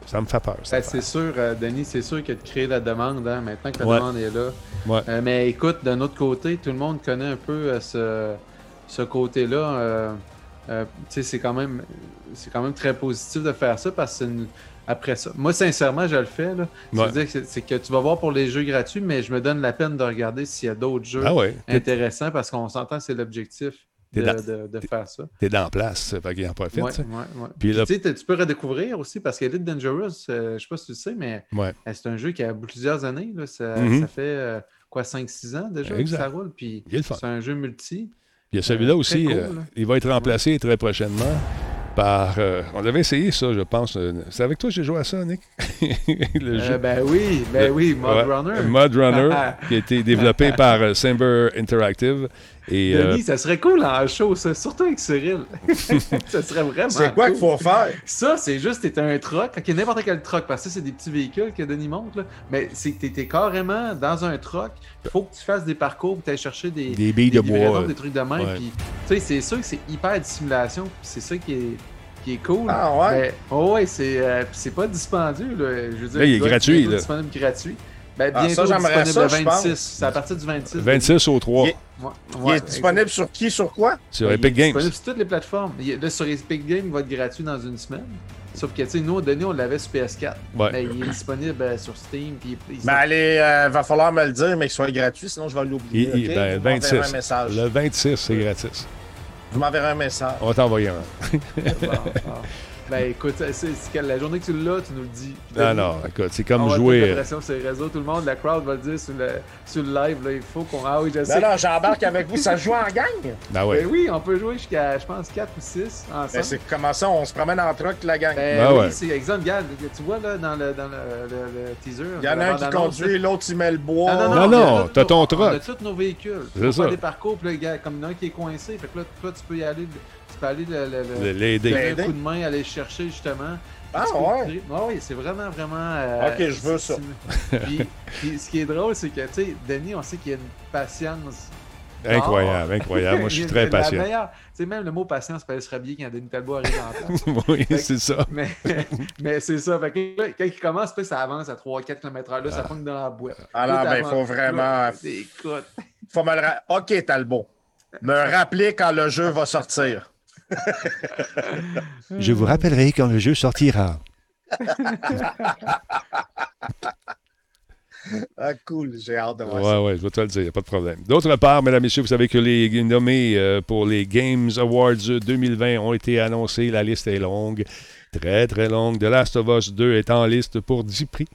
Ça me fait peur. Ben, c'est sûr, euh, Denis, c'est sûr que de créer la demande, hein, maintenant que la Ouais. demande est là. Ouais. Euh, mais écoute, d'un autre côté, tout le monde connaît un peu euh, ce, ce côté-là. c'est quand même c'est quand même très positif de faire ça parce que c'est une- après ça. Moi, sincèrement, je le fais. là. Ouais. C'est-à-dire que, c'est que tu vas voir pour les jeux gratuits, mais je me donne la peine de regarder s'il y a d'autres jeux Ah ouais. Intéressants parce qu'on s'entend c'est l'objectif de, dans- de- de faire ça. T'es dans la place, fait qu'il en profite. Ouais, ouais, ouais. Puis là- tu sais, t'as- tu peux redécouvrir aussi parce qu'Elite Dangerous, euh, je sais pas si tu le sais, mais euh, c'est un jeu qui a plusieurs années. Là. Ça, ça fait euh, quoi, 5-6 ans déjà Exact. que ça roule. Puis c'est un jeu multi. Il y a celui-là Euh, aussi, cool, il va être remplacé très prochainement par. euh, on avait essayé ça, je pense. euh, C'est avec toi que j'ai joué à ça, Nick? Le Euh, ben oui, ben oui, Mod ouais, Runner. Mod Runner, qui a été développé par Simber Interactive. Et, euh, Denis, ça serait cool en show, ça, surtout avec Cyril. ça serait vraiment. C'est quoi cool. qu'il faut faire? Ça, c'est juste, t'es un truck, ok, n'importe quel truck, parce que c'est des petits véhicules que Denis montre, là. mais c'est que t'es- carrément dans un truck, il faut que tu fasses des parcours, que tu chercher des, Des billes de bois, euh, des trucs de ouais. puis tu sais, c'est sûr que c'est hyper de simulation, puis c'est ça qui est, qui est cool. Ah ouais? Mais, oh ouais, c'est euh, pas dispendieux, là. Je veux dire, Là, il est gratuit, là. disponible gratuit. Ben, Ah, bientôt ça, j'aimerais disponible ça, le je pense. 26. C'est à partir du 26. 26 au 3 Il est- Ouais, Il est disponible sur qui, sur quoi? sur il est Epic Games. disponible sur toutes les plateformes. Il est- là, sur Epic Games, il va être gratuit dans une semaine. Sauf que, tu sais, nous, au Denis, on l'avait sur PS4. Ouais. Mais il est disponible euh, sur Steam. Puis il- il- Mais allez, euh, va falloir me le dire, mais qu'il soit gratuit, sinon je vais Il- l'oublier. il- ben, Vous m'enverrez 26. un message. Le 26, c'est gratis. Vous m'enverrez un message. On va t'envoyer un. Bon, bon. Ben écoute, c'est, c'est que la journée que tu l'as, tu nous le dis. Non, non, écoute, c'est On comme va jouer. euh, pression sur les réseaux, tout le monde, la crowd va le dire sur le, sur le live, là, il faut qu'on... Ah oui, je sais. Ben non, j'embarque avec vous, ça se joue en gang? Ben ouais. Ben oui, on peut jouer jusqu'à, je pense, 4 ou 6 Ben, ensemble. c'est comment ça, on se promène en truck, la gang. Ben, Ben oui, ouais. c'est exemple, regarde, tu vois là dans le, dans le, le- le teaser. Il y en a un qui conduit, l'autre il met le bois. Non, non, Non, non, non, on t'as ton On a truck. tous nos véhicules. C'est C'est ça. ça. des parcours, puis là, gars, comme il y en a un qui est coincé. Fait que là, toi, tu peux y aller, peux aller le, le- le- L'aider. donner L'aider? un coup de main, aller le chercher justement. Ah, ouais? Ouais, oui, c'est vraiment, vraiment. euh, Ok, je veux ça. Puis, puis ce qui est drôle, c'est que, tu sais, Denis, on sait qu'il y a une patience. Incroyable, incroyable. Moi, je suis très patient. sais, même le mot patience peut serait bien quand Denis Talbot arrive en place. oui, c'est ça. Mais, mais c'est ça. Fait que là, quand il commence, ça avance à 3-4 km/h. Là, ça pogne dans la boîte. Alors, ben, t'avances. faut vraiment- Écoute. Faut me le ra- Ok, Talbot. Me rappeler quand le jeu va sortir. Je vous rappellerai quand le jeu sortira. ah, cool, j'ai hâte de voir ouais, ça. Ouais, je vais te le dire, pas de problème. D'autre part, mesdames, messieurs, vous savez que les nommés euh, pour les Games Awards 2020 ont été annoncés. La liste est longue, très, très longue. The Last of Us 2 est en liste pour 10 prix.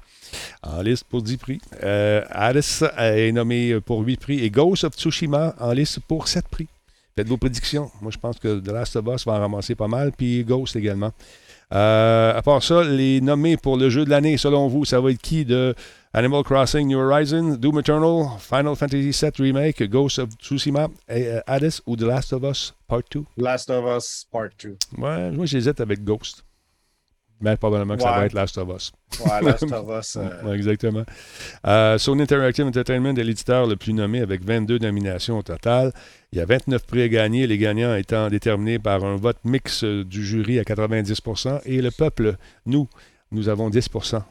En liste pour 10 prix. Euh, Hades est nommé pour 8 prix et Ghost of Tsushima en liste pour 7 prix. Faites vos prédictions. Moi, je pense que The Last of Us va en ramasser pas mal, puis Ghost également. Euh, à part ça, les nommés pour le jeu de l'année, selon vous, ça va être qui de Animal Crossing New Horizons, Doom Eternal, Final Fantasy VII Remake, Ghost of Tsushima, euh, Hades ou The Last of Us Part 2? Last of Us Part 2. Ouais, moi j'hésite avec Ghost. Mais probablement que ça va être Last of Us. Ouais, Last of Us. euh, exactement. Euh, Sony Interactive Entertainment est l'éditeur le plus nommé avec 22 nominations au total. Il y a 29 prix à gagner, les gagnants étant déterminés par un vote mix euh, du jury à 90% et le peuple, nous, nous avons 10%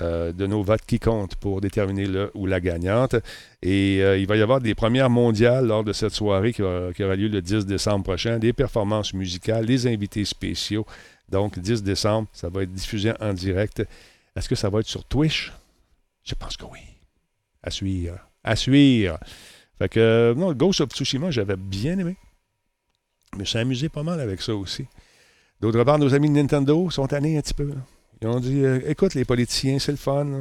euh, de nos votes qui comptent pour déterminer le ou la gagnante. Et euh, il va y avoir des premières mondiales lors de cette soirée qui, va- qui aura lieu le 10 décembre prochain, des performances musicales, des invités spéciaux. Donc, 10 décembre, ça va être diffusé en direct. Est-ce que ça va être sur Twitch? Je pense que oui. À suivre. À suivre. Fait que, euh, non, Ghost of Tsushima, j'avais bien aimé. Je me amusé pas mal avec ça aussi. D'autre part, nos amis de Nintendo sont tannés un petit peu. Ils ont dit euh, écoute, les politiciens, c'est le fun. là.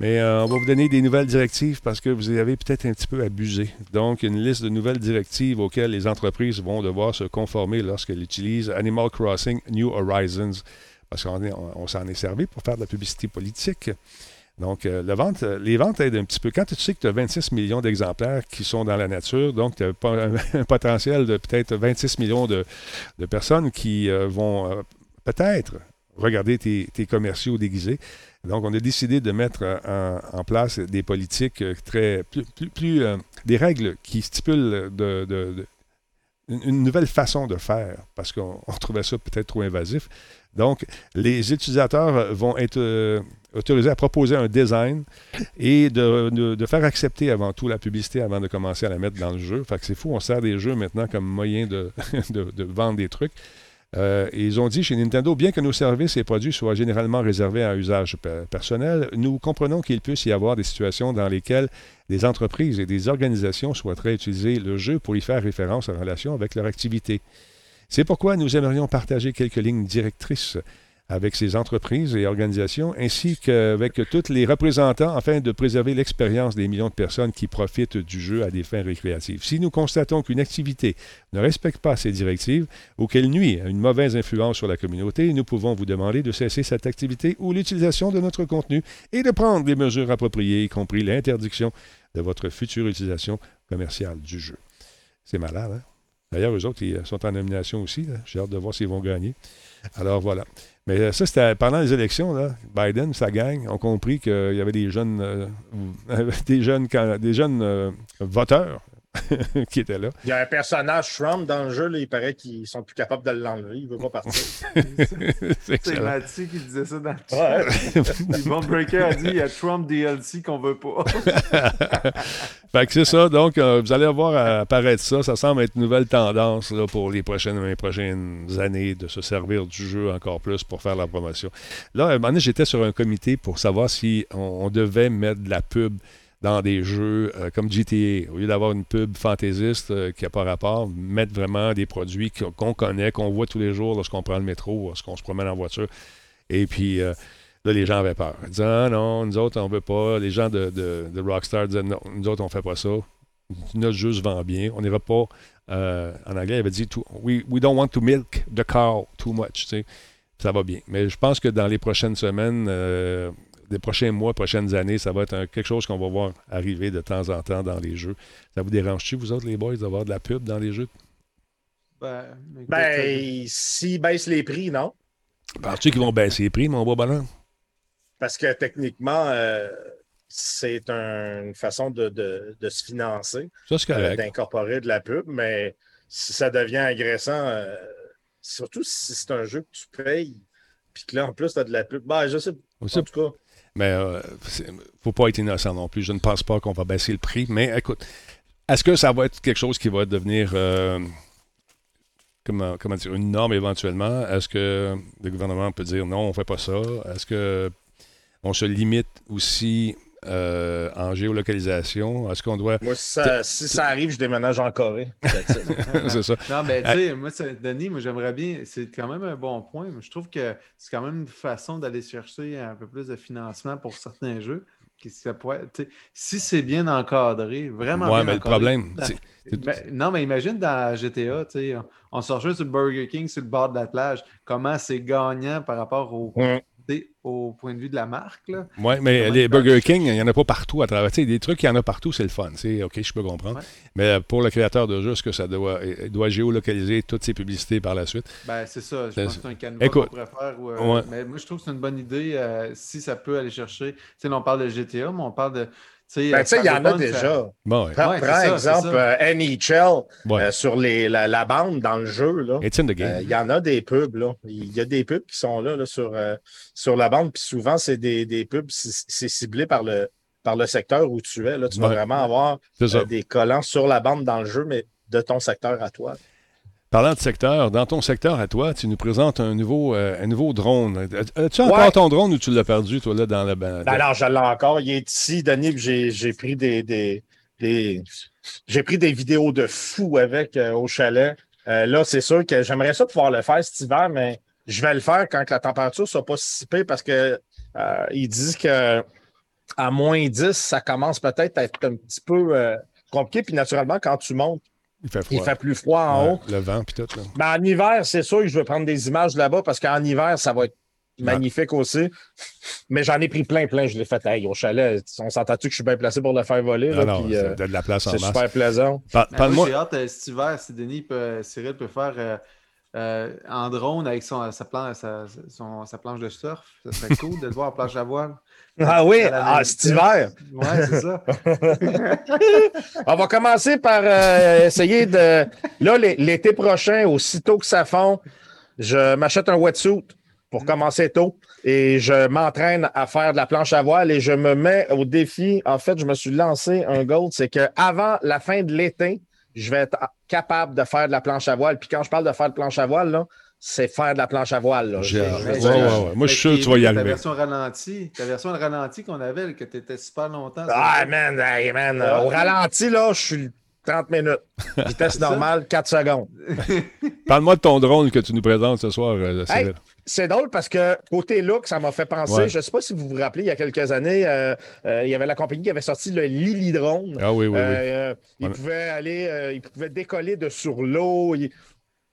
Mais euh, on va vous donner des nouvelles directives parce que vous avez peut-être un petit peu abusé. Donc, une liste de nouvelles directives auxquelles les entreprises vont devoir se conformer lorsqu'elles utilisent Animal Crossing New Horizons. Parce qu'on on, s'en est servi pour faire de la publicité politique. Donc, euh, les ventes aident un petit peu. Quand tu sais que tu as 26 millions d'exemplaires qui sont dans la nature, donc tu as un, potentiel de peut-être 26 millions de, personnes qui euh, vont peut-être regarder tes commerciaux déguisés. Donc, on a décidé de mettre euh, en, place des politiques euh, très plus, plus- plus, euh, des règles qui stipulent une, nouvelle façon de faire parce qu'on on trouvait ça peut-être trop invasif. Donc, les utilisateurs vont être autorisés à proposer un design et de, faire accepter avant tout la publicité avant de commencer à la mettre dans le jeu. Fait que c'est fou, on sert des jeux maintenant comme moyen de vendre des trucs. Euh, ils ont dit chez Nintendo, bien que nos services et produits soient généralement réservés à un usage pe- personnel, nous comprenons qu'il puisse y avoir des situations dans lesquelles des entreprises et des organisations souhaiteraient utiliser le jeu pour y faire référence en relation avec leur activité. C'est pourquoi nous aimerions partager quelques lignes directrices avec ces entreprises et organisations, ainsi qu'avec tous les représentants, afin de préserver l'expérience des millions de personnes qui profitent du jeu à des fins récréatives. Si nous constatons qu'une activité ne respecte pas ces directives ou qu'elle nuit à une mauvaise influence sur la communauté, nous pouvons vous demander de cesser cette activité ou l'utilisation de notre contenu et de prendre des mesures appropriées, y compris l'interdiction de votre future utilisation commerciale du jeu. C'est malade, hein? D'ailleurs, eux autres, ils sont en nomination aussi. J'ai hâte de voir s'ils vont gagner. Alors voilà. Mais euh, ça, c'était pendant les élections, là, Biden, sa gang, ont compris qu'il y avait des jeunes, euh, des jeunes, des jeunes euh, voteurs qui étaient là. Il y a un personnage Trump dans le jeu, là, il paraît qu'ils sont plus capables de l'enlever. Il veut pas partir. C'est. Mathieu qui disait ça dans le Ouais. chat. Yvonne Breaker a dit il y a Trump DLC qu'on veut pas. Fait que c'est ça. Donc, euh, vous allez voir apparaître ça. Ça semble être une nouvelle tendance là, pour les prochaines, les prochaines années de se servir du jeu encore plus pour faire la promotion. Là, à un moment donné, j'étais sur un comité pour savoir si on, on devait mettre de la pub dans des jeux euh, comme GTA. Au lieu d'avoir une pub fantaisiste euh, qui n'a pas rapport, mettre vraiment des produits qu'on connaît, qu'on voit tous les jours lorsqu'on prend le métro, lorsqu'on se promène en voiture. Et puis, euh, là, les gens avaient peur. Ils disaient, ah non, nous autres, on veut pas. Les gens de, de, Rockstar disaient, non, nous autres, on fait pas ça. Notre jeu se vend bien. On n'ira pas. en anglais, il avait dit, we, we don't want to milk the cow too much. Ça va bien. Mais je pense que dans les prochaines semaines, les prochains mois, prochaines années, ça va être un- quelque chose qu'on va voir arriver de temps en temps dans les jeux. Ça vous dérange-tu, vous autres, les boys, d'avoir de la pub dans les jeux? Ben, écoute, Ben, s'ils baissent les prix, non? Penses-tu qu'ils vont baisser les prix, mon beau bonhomme? Parce que techniquement, euh, c'est un- une façon de, de- de se financer, Ça, c'est euh, d'incorporer de la pub, mais si ça devient agressant, euh, surtout si c'est un jeu que tu payes, puis que là, en plus, tu as de la pub, ben, je sais En tout cas, Mais euh, faut pas être innocent non plus. Je ne pense pas qu'on va baisser le prix. Mais écoute, est-ce que ça va être quelque chose qui va devenir euh, comment, dire, une norme éventuellement? Est-ce que le gouvernement peut dire non, on fait pas ça? Est-ce que on se limite aussi euh, en géolocalisation? Est-ce qu'on doit. Moi, si ça, si ça arrive, je déménage en Corée. c'est ça. Non, mais tu sais, moi, Denis, moi, j'aimerais bien. C'est quand même un bon point. mais Je trouve que c'est quand même une façon d'aller chercher un peu plus de financement pour certains jeux. qui- ça pourrait- si c'est bien encadré, vraiment Ouais, bien mais le encadré, problème, dans- c'est- c'est- Ben, non, mais imagine dans GTA, tu sais, on, on se rejoint sur le Burger King, sur le bord de la plage, comment c'est gagnant par rapport au, Ouais. Au point de vue de la marque. Oui, mais les Burger King, il n'y en a pas partout à travers. Tu sais, des trucs qu'il y en a partout, c'est le fun. OK, je peux comprendre. Ouais. Mais euh, pour le créateur de jeu, est-ce que ça doit, il doit géolocaliser toutes ses publicités par la suite? Ben, c'est ça. Je C'est- pense que c'est un canevas Écoute, qu'on pourrait faire. euh, ouais. Mais moi, je trouve que c'est une bonne idée euh, si ça peut aller chercher. Tu sais, on parle de GTA, mais on parle de. Tu sais, Ben, tu sais, il y en a déjà. Bon, ouais. Prends, Ouais, prends ça, exemple euh, NHL Ouais. euh, sur les, la, la bande dans le jeu. Là. It's in the Euh, game. Il y en a des pubs, là. Il y a des pubs qui sont là, là, sur, euh, sur la bande, puis souvent, c'est des, des pubs, c'est ciblé par le, par le secteur où tu es. Là. Tu vas vraiment avoir euh, des collants sur la bande dans le jeu, mais de ton secteur à toi. Parlant de secteur, dans ton secteur à toi, tu nous présentes un nouveau, euh, un nouveau drone. As- As-tu encore Ouais. ton drone ou tu l'as perdu, toi, là, dans la. Ben, Ben alors, je l'ai encore. Il est ici, Denis, j'ai j'ai pris des, des, des- j'ai pris des vidéos de fou avec euh, au chalet. Euh, là, c'est sûr que j'aimerais ça pouvoir le faire cet hiver, mais je vais le faire quand la température ne soit pas si pire parce que euh, ils disent que à moins 10, ça commence peut-être à être un petit peu compliqué. Puis naturellement, quand tu montes, il fait froid. il fait plus froid en Ouais, haut. Le vent, puis tout. Là. Mais en hiver, c'est sûr que je vais prendre des images là-bas parce qu'en hiver, ça va être magnifique aussi. Mais j'en ai pris plein, plein. Je l'ai fait hey, au chalet. On s'entend-tu que je suis bien placé pour le faire voler? Ah là, non, puis, c'est euh, de la place en c'est masse. super plaisant. Par- Ben, Parle-moi. moi, j'ai hâte euh, cet hiver, si Denis peut, Cyril peut faire euh, euh, en drone avec son, sa, planche, sa, son- sa planche de surf. Ça serait cool de le voir en planche à voile. Ah oui, ah, cet hiver. Ouais, c'est ça. On va commencer par euh, essayer de. Là, l'é- l'été prochain, aussitôt que ça fond, je m'achète un wetsuit pour commencer tôt et je m'entraîne à faire de la planche à voile et je me mets au défi. En fait, je me suis lancé un goal, c'est qu'avant la fin de l'été, je vais être capable de faire de la planche à voile. Puis quand je parle de faire de planche à voile, là, c'est faire de la planche à voile. là. Ouais, ouais. Moi, je suis sûr que tu vas y Ta arriver. version ralentie, ta version ralentie qu'on avait, que tu étais super longtemps. Ah, man, hey, man. Au ralenti, là, je suis 30 minutes. Vitesse normale, 4 secondes. Parle-moi de ton drone que tu nous présentes ce soir, euh, Cyril. Hey, c'est drôle parce que côté look, ça m'a fait penser. Ouais. Je ne sais pas si vous vous rappelez, il y a quelques années, euh, euh, il y avait la compagnie qui avait sorti le Lily Drone. Ah oui, oui, oui. Euh, il Ouais. pouvait aller, euh, il pouvait décoller de sur l'eau. Il,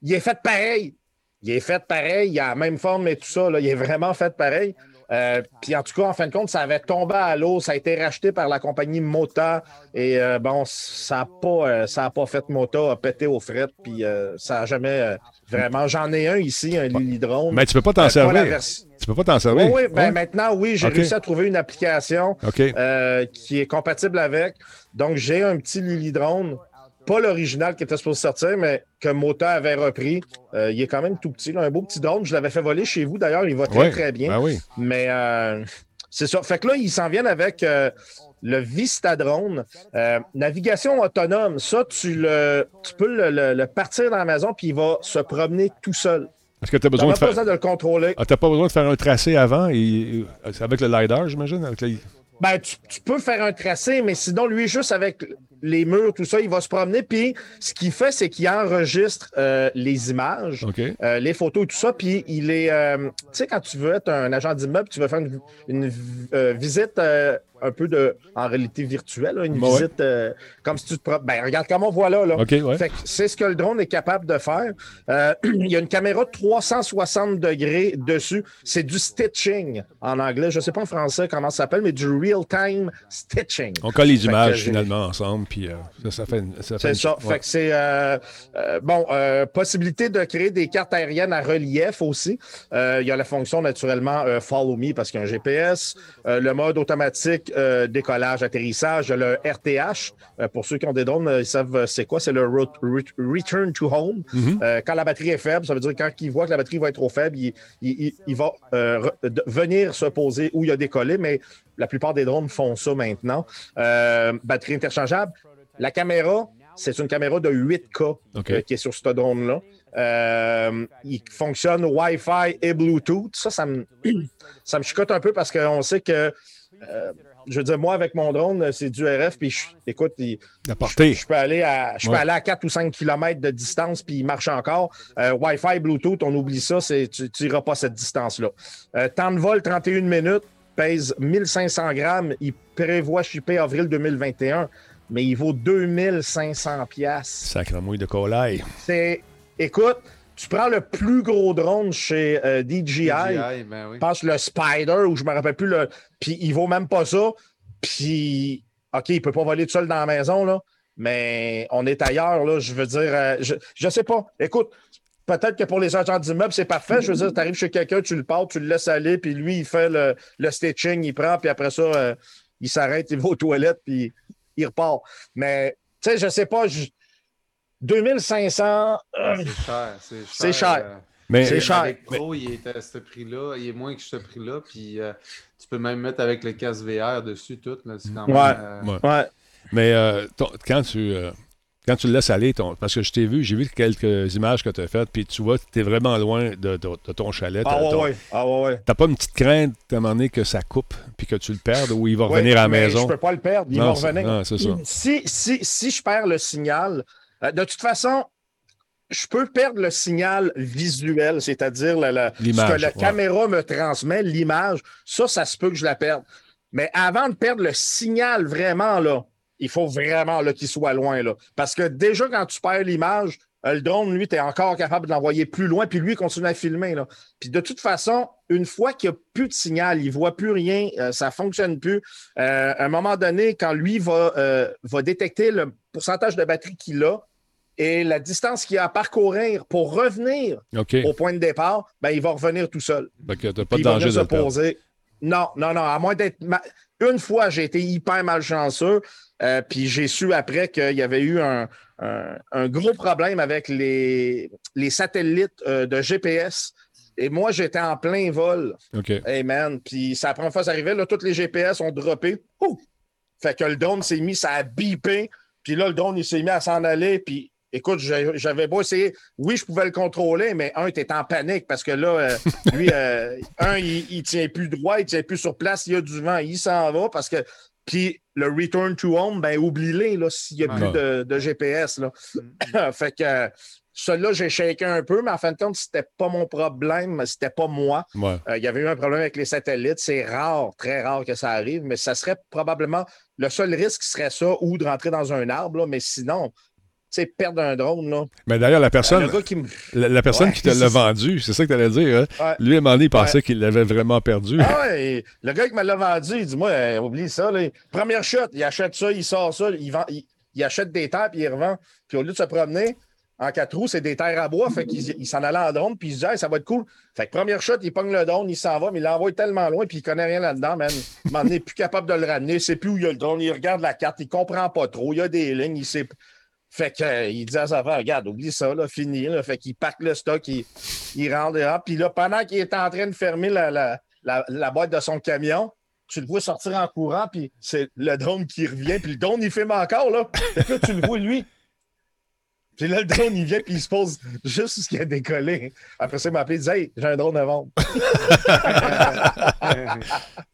il est fait pareil. Il est fait pareil. Il a la même forme et tout ça. là. Il est vraiment fait pareil. Euh, Puis en tout cas, en fin de compte, ça avait tombé à l'eau. Ça a été racheté par la compagnie Mota. Et euh, bon, ça n'a pas, euh, ça a pas fait Mota, a pété aux frettes. Puis ça n'a jamais vraiment. J'en ai un ici, un Lily Drone. Mais tu peux pas t'en pas servir. version- Tu peux pas t'en servir. Oui, oui, ben Ouais. maintenant, oui, j'ai réussi à trouver une application qui est compatible avec. Donc, j'ai un petit Lily Drone, pas l'original qui était supposé sortir, mais que Mota avait repris. Euh, il est quand même tout petit, là, un beau petit drone. Je l'avais fait voler chez vous, d'ailleurs, il va très, Ouais. très bien. Ben oui. Mais euh, c'est ça. Fait que là, ils s'en viennent avec euh, le Vista Drone. Euh, navigation autonome, ça, tu, le, tu peux le, le- le partir dans la maison, puis il va se promener tout seul. Est-ce que tu as Tu besoin n'as de besoin de le contrôler. Ah, t'as pas besoin de faire un tracé avant et, avec le LiDAR, j'imagine? Avec Ben, tu, tu peux faire un tracé, mais sinon, lui, juste avec les murs, tout ça, il va se promener. Puis, ce qu'il fait, c'est qu'il enregistre euh, les images, euh, les photos et tout ça. Puis, il est. euh, tu sais, quand tu veux être un agent d'immeuble, tu veux faire une, une, visite un peu de. en réalité virtuelle, une Ouais. visite euh, comme si tu te. pro- Ben, regarde comment on voit là. là. Ouais. C'est ce que le drone est capable de faire. Euh, il y a une caméra de 360 degrés dessus. C'est du stitching en anglais. Je ne sais pas en français comment ça s'appelle, mais du real-time stitching. On colle les Fait images finalement ensemble, puis euh, ça, ça fait. une- Ça fait C'est une- ça. ouais. Fait que c'est bon, possibilité de créer des cartes aériennes à relief aussi. Il y a la fonction naturellement Follow Me parce qu'il y a un GPS, le mode automatique euh, décollage, atterrissage, le RTH. Euh, pour ceux qui ont des drones, euh, ils savent c'est quoi, c'est le Return to Home. Mhm. Quand la batterie est faible, ça veut dire quand il voit que la batterie va être trop faible, il, il- il- il va venir se poser où il a décollé, mais la plupart des drones font ça maintenant. Batterie interchangeable. La caméra, c'est une caméra de 8K OK. euh, qui est sur ce drone-là. Euh, il fonctionne Wi-Fi et Bluetooth. Ça, ça me, ça me chicote un peu parce qu'on sait que, euh, je veux dire, moi, avec mon drone, c'est du RF, puis je- écoute, il- je peux aller à, je peux aller à 4 ou 5 km de distance, puis il marche encore. Euh, Wi-Fi, Bluetooth, on oublie ça, c'est, tu n'iras pas cette distance-là. Euh, temps de vol, 31 minutes, pèse 1500 grammes. Il prévoit shipper avril 2021, mais il vaut 2500 pièces. Sacre mouille de collaille. C'est, écoute, tu prends le plus gros drone chez euh, DJI, DJI, ben oui. je pense le Spider, ou je me rappelle plus, le... puis il vaut même pas ça. Puis, OK, il peut pas voler tout seul dans la maison, là, mais on est ailleurs, là. Je veux dire, euh, je, je sais pas. Écoute, peut-être que pour les agents d'immeuble, c'est parfait. Je veux dire, tu arrives chez quelqu'un, tu le portes, tu le laisses aller, puis lui, il fait le, le stitching, il prend, puis après ça, euh, il s'arrête, il va aux toilettes, puis il repart. Mais, tu sais, je sais pas, je- 2500, euh, C'est cher. C'est cher. C'est cher. euh, Mais C'est cher. Avec Pro, il est à ce prix-là. Il est moins que ce prix-là. Puis euh, tu peux même mettre avec le casque VR dessus, tout. là, C'est quand même. Ouais. euh, Ouais. ouais. Mais euh, ton- quand tu euh, quand tu le laisses aller, ton- parce que je t'ai vu, j'ai vu quelques images que tu as faites, puis tu vois, tu es vraiment loin de, de- de ton chalet. Ah ouais, ton- ouais. Ah ouais, ouais. T'as pas une petite crainte à un moment donné que ça coupe, puis que tu le perdes, ou il va Ouais, revenir à la mais maison? Je peux pas le perdre, il Non, va c'est- revenir. non, c'est ça. Si, si, si je perds le signal, euh, de toute façon, je peux perdre le signal visuel, c'est-à-dire ce que la ouais. caméra me transmet, l'image. Ça, ça se peut que je la perde. Mais avant de perdre le signal vraiment, là, il faut vraiment qu'il soit loin. Là. Parce que déjà, quand tu perds l'image, euh, le drone, lui, tu es encore capable de l'envoyer plus loin, puis lui, il continue à filmer. Là. Puis de toute façon, une fois qu'il n'y a plus de signal, il ne voit plus rien, euh, ça ne fonctionne plus. Euh, à un moment donné, quand lui va, euh, va détecter le pourcentage de batterie qu'il a et la distance qu'il a à parcourir pour revenir au point de départ, ben, il va revenir tout seul. Fait que t'as pas de il va danger de poser. Non, non, non, à moins d'être. ma- Une fois, j'ai été hyper malchanceux, puis j'ai su après qu'il y avait eu un, un- un gros problème avec les, les satellites de GPS. Et moi, j'étais en plein vol. OK. Hey man, puis la première fois que ça arrivait, là, tous les GPS ont droppé. Ouh! Fait que le drone s'est mis, ça a bipé. Puis là, le drone, il s'est mis à s'en aller. Puis écoute, j'avais beau essayer. Oui, je pouvais le contrôler, mais un, était en panique parce que là, euh, lui, euh, un, il, il tient plus droit, il tient plus sur place, il y a du vent, il s'en va parce que. Puis le return to home, ben oublie-les là, s'il n'y a plus Ouais. de, de GPS. Là. fait que euh, celui-là, j'ai shaké un peu, mais en fin de compte, c'était pas mon problème, c'était pas moi. Ouais. Euh, il y avait eu un problème avec les satellites. C'est rare, très rare que ça arrive, mais ça serait probablement le seul risque serait ça ou de rentrer dans un arbre, là, mais sinon, sais, perdre un drone, là. Mais d'ailleurs, la personne, qui me. la, la personne Ouais, qui te c'est l'a vendu, c'est ça que tu allais dire. hein? Ouais. Lui, à un moment donné, il pensait Ouais. qu'il l'avait vraiment perdu. Ah le gars qui me l'a vendu, il dit Moi, euh, oublie ça. Là. Première shot, il achète ça, il sort ça, il, vend, il, il achète des terres puis il revend. Puis au lieu de se promener en quatre roues, c'est des terres à bois. Fait qu'il il s'en allait en drone, puis il se dit Hey, ça va être cool. Fait que première shot, il pogne le drone, il s'en va, mais il l'envoie tellement loin, puis il connaît rien là-dedans, man. M'en est plus capable de le ramener, il sait plus où il y a le drone, il regarde la carte, il comprend pas trop, il y a des lignes, il sait. Fait que, euh, dit à sa femme, regarde, oublie ça, fini. Fait qu'il pack le stock, il, il rentre dehors. Puis là, pendant qu'il est en train de fermer la, la, la, la boîte de son camion, tu le vois sortir en courant, puis c'est le drone qui revient, puis le drone, il filme encore, là. Fait que là, tu le vois, lui. Puis là, le drone, il vient, puis il se pose juste ce qu'il a décollé. Après ça, il m'a appelé, il dit Hey, j'ai un drone à vendre.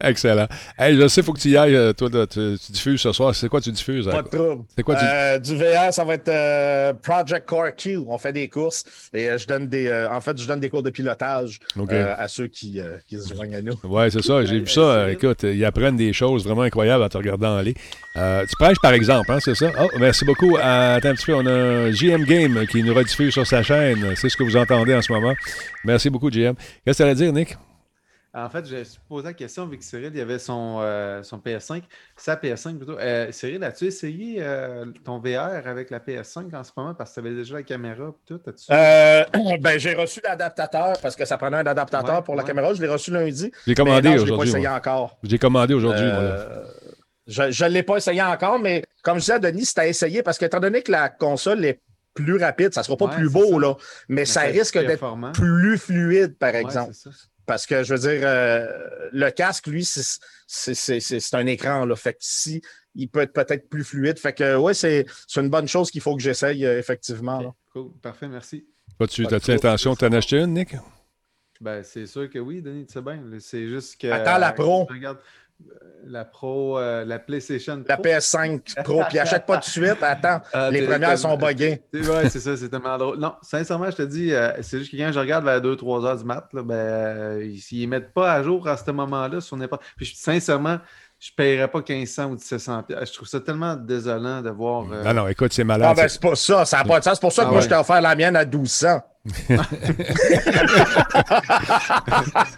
Excellent. Hey, je sais, il faut que tu y ailles. euh, Toi, tu, tu diffuses ce soir. C'est quoi tu diffuses? Pas hein? de trouble. C'est quoi tu- Euh, du VR, ça va être euh, Project Core Q. On fait des courses et euh, je donne des. euh, en fait, je donne des cours de pilotage euh, à ceux qui, euh, qui se joignent à nous. Ouais, c'est ça. J'ai vu ça. écoute, ils apprennent des choses vraiment incroyables en te regardant aller. Euh, tu prêches, par exemple, hein, c'est ça? Oh, merci beaucoup. Euh, attends un petit peu. On a un GM Game qui nous rediffuse sur sa chaîne. C'est ce que vous entendez en ce moment. Merci beaucoup, GM. Qu'est-ce que tu allais dire, Nick? En fait, j'ai posé la question vu que Cyril, il avait son, euh, son PS5, sa PS5 plutôt. Euh, Cyril, as-tu essayé euh, ton VR avec la PS5 en ce moment? Parce que tu avais déjà la caméra et tout? As-tu- Euh, ben, j'ai reçu l'adaptateur parce que ça prenait un adaptateur Ouais, pour la ouais. caméra. Je l'ai reçu lundi. J'ai commandé mais non, je l'ai pas aujourd'hui, essayé moi. encore. J'ai commandé aujourd'hui. Je ne l'ai pas essayé encore, mais comme je disais à Denis, c'est à essayer parce qu'étant donné que la console est plus rapide, ça ne sera pas Ouais, plus beau, ça. là, mais, ça ça risque d'être plus fluide, par Ouais, exemple. Parce que, je veux dire, euh, le casque, lui, c'est- un écran. Là. Fait que si, il peut être peut-être plus fluide. Fait que, ouais, c'est c'est une bonne chose qu'il faut que j'essaye, euh, effectivement. là. Cool, parfait, merci. As-tu Pas as-tu l'intention de t'en acheter une, Nick? Ben, c'est sûr que oui, Denis, tu sais bien. C'est juste que. Attends, la Pro. Regarde, la Pro, euh, la PlayStation La Pro. PS5 Pro, puis achète pas tout de suite. Attends, Ah, les premières sont buggées. Vrai, c'est ça, c'est tellement drôle. Non, sincèrement, je te dis, euh, c'est juste que quand je regarde vers 2-3 heures du mat, là, ben, euh, s'ils ne mettent pas à jour à ce moment-là sur n'importe. Puis sincèrement, je ne paierais pas 1500 ou 1700 piastres. Je trouve ça tellement désolant de voir. euh, Ah non, écoute, c'est malade. Ah, ben, c'est- c'est pas ça. Ça n'a pas de sens. C'est pour ça que Ah moi, ouais. je t'ai offert la mienne à 1200.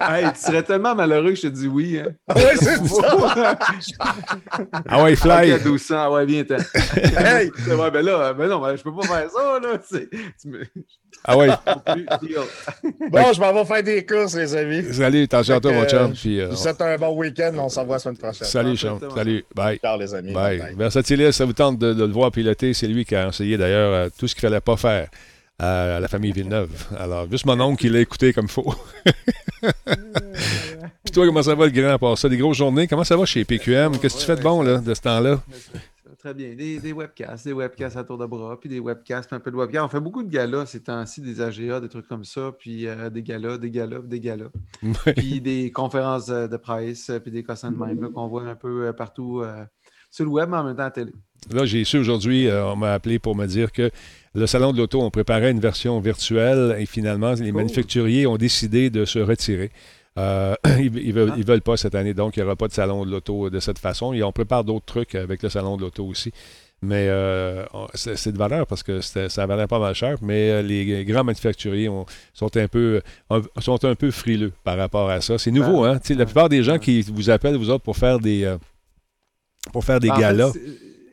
hey, tu serais tellement malheureux que je te dis oui. Hein. Ouais, c'est ça. ah ouais, fly! Ok, à 1200, ah ouais, bien, t'as. Hey! ouais, ben là, ben non, ben, je peux pas faire ça, là. C'est- Tu me... Ah ouais. Bon, je m'en vais faire des courses, les amis. Salut, attention à toi, mon que, chum. euh, Puis, euh, Je vous souhaite un bon week-end. On s'en voit la semaine prochaine. salut, chum. Salut. Bye. Ciao, les amis. Bye. Bye. Versatilis, ça vous tente de, de le voir piloter. C'est lui qui a enseigné d'ailleurs euh, tout ce qu'il fallait pas faire à la famille Villeneuve. Alors, juste mon oncle qui l'a écouté comme faux. Puis toi, comment ça va le grand à part ça? Des grosses journées? Comment ça va chez PQM? Qu'est-ce que tu fais de bon là, de ce temps-là? Très bien. Des, des webcasts, des webcasts à tour de bras, puis des webcasts, puis un peu de webcasts. On fait beaucoup de galas ces temps-ci, des AGA, des trucs comme ça, puis euh, des galas, des galas, des galas. Puis des conférences de presse, puis des cossins de même là, qu'on voit un peu euh, partout euh, sur le web, mais en même temps à la télé. Là, j'ai su aujourd'hui, euh, on m'a appelé pour me dire que le salon de l'auto, on préparait une version virtuelle et finalement, les manufacturiers ont décidé de se retirer. Euh, ils, ils veulent, ils veulent pas cette année, donc il n'y aura pas de salon de l'auto de cette façon. Et on prépare d'autres trucs avec le salon de l'auto aussi. Mais euh, c'est de valeur parce que ça valait pas mal cher, mais euh, les grands manufacturiers ont- sont, un peu, un- sont un peu frileux par rapport à ça. C'est nouveau, hein? Tu sais, La plupart des gens qui vous appellent, vous autres, pour faire des, euh, pour faire des En fait,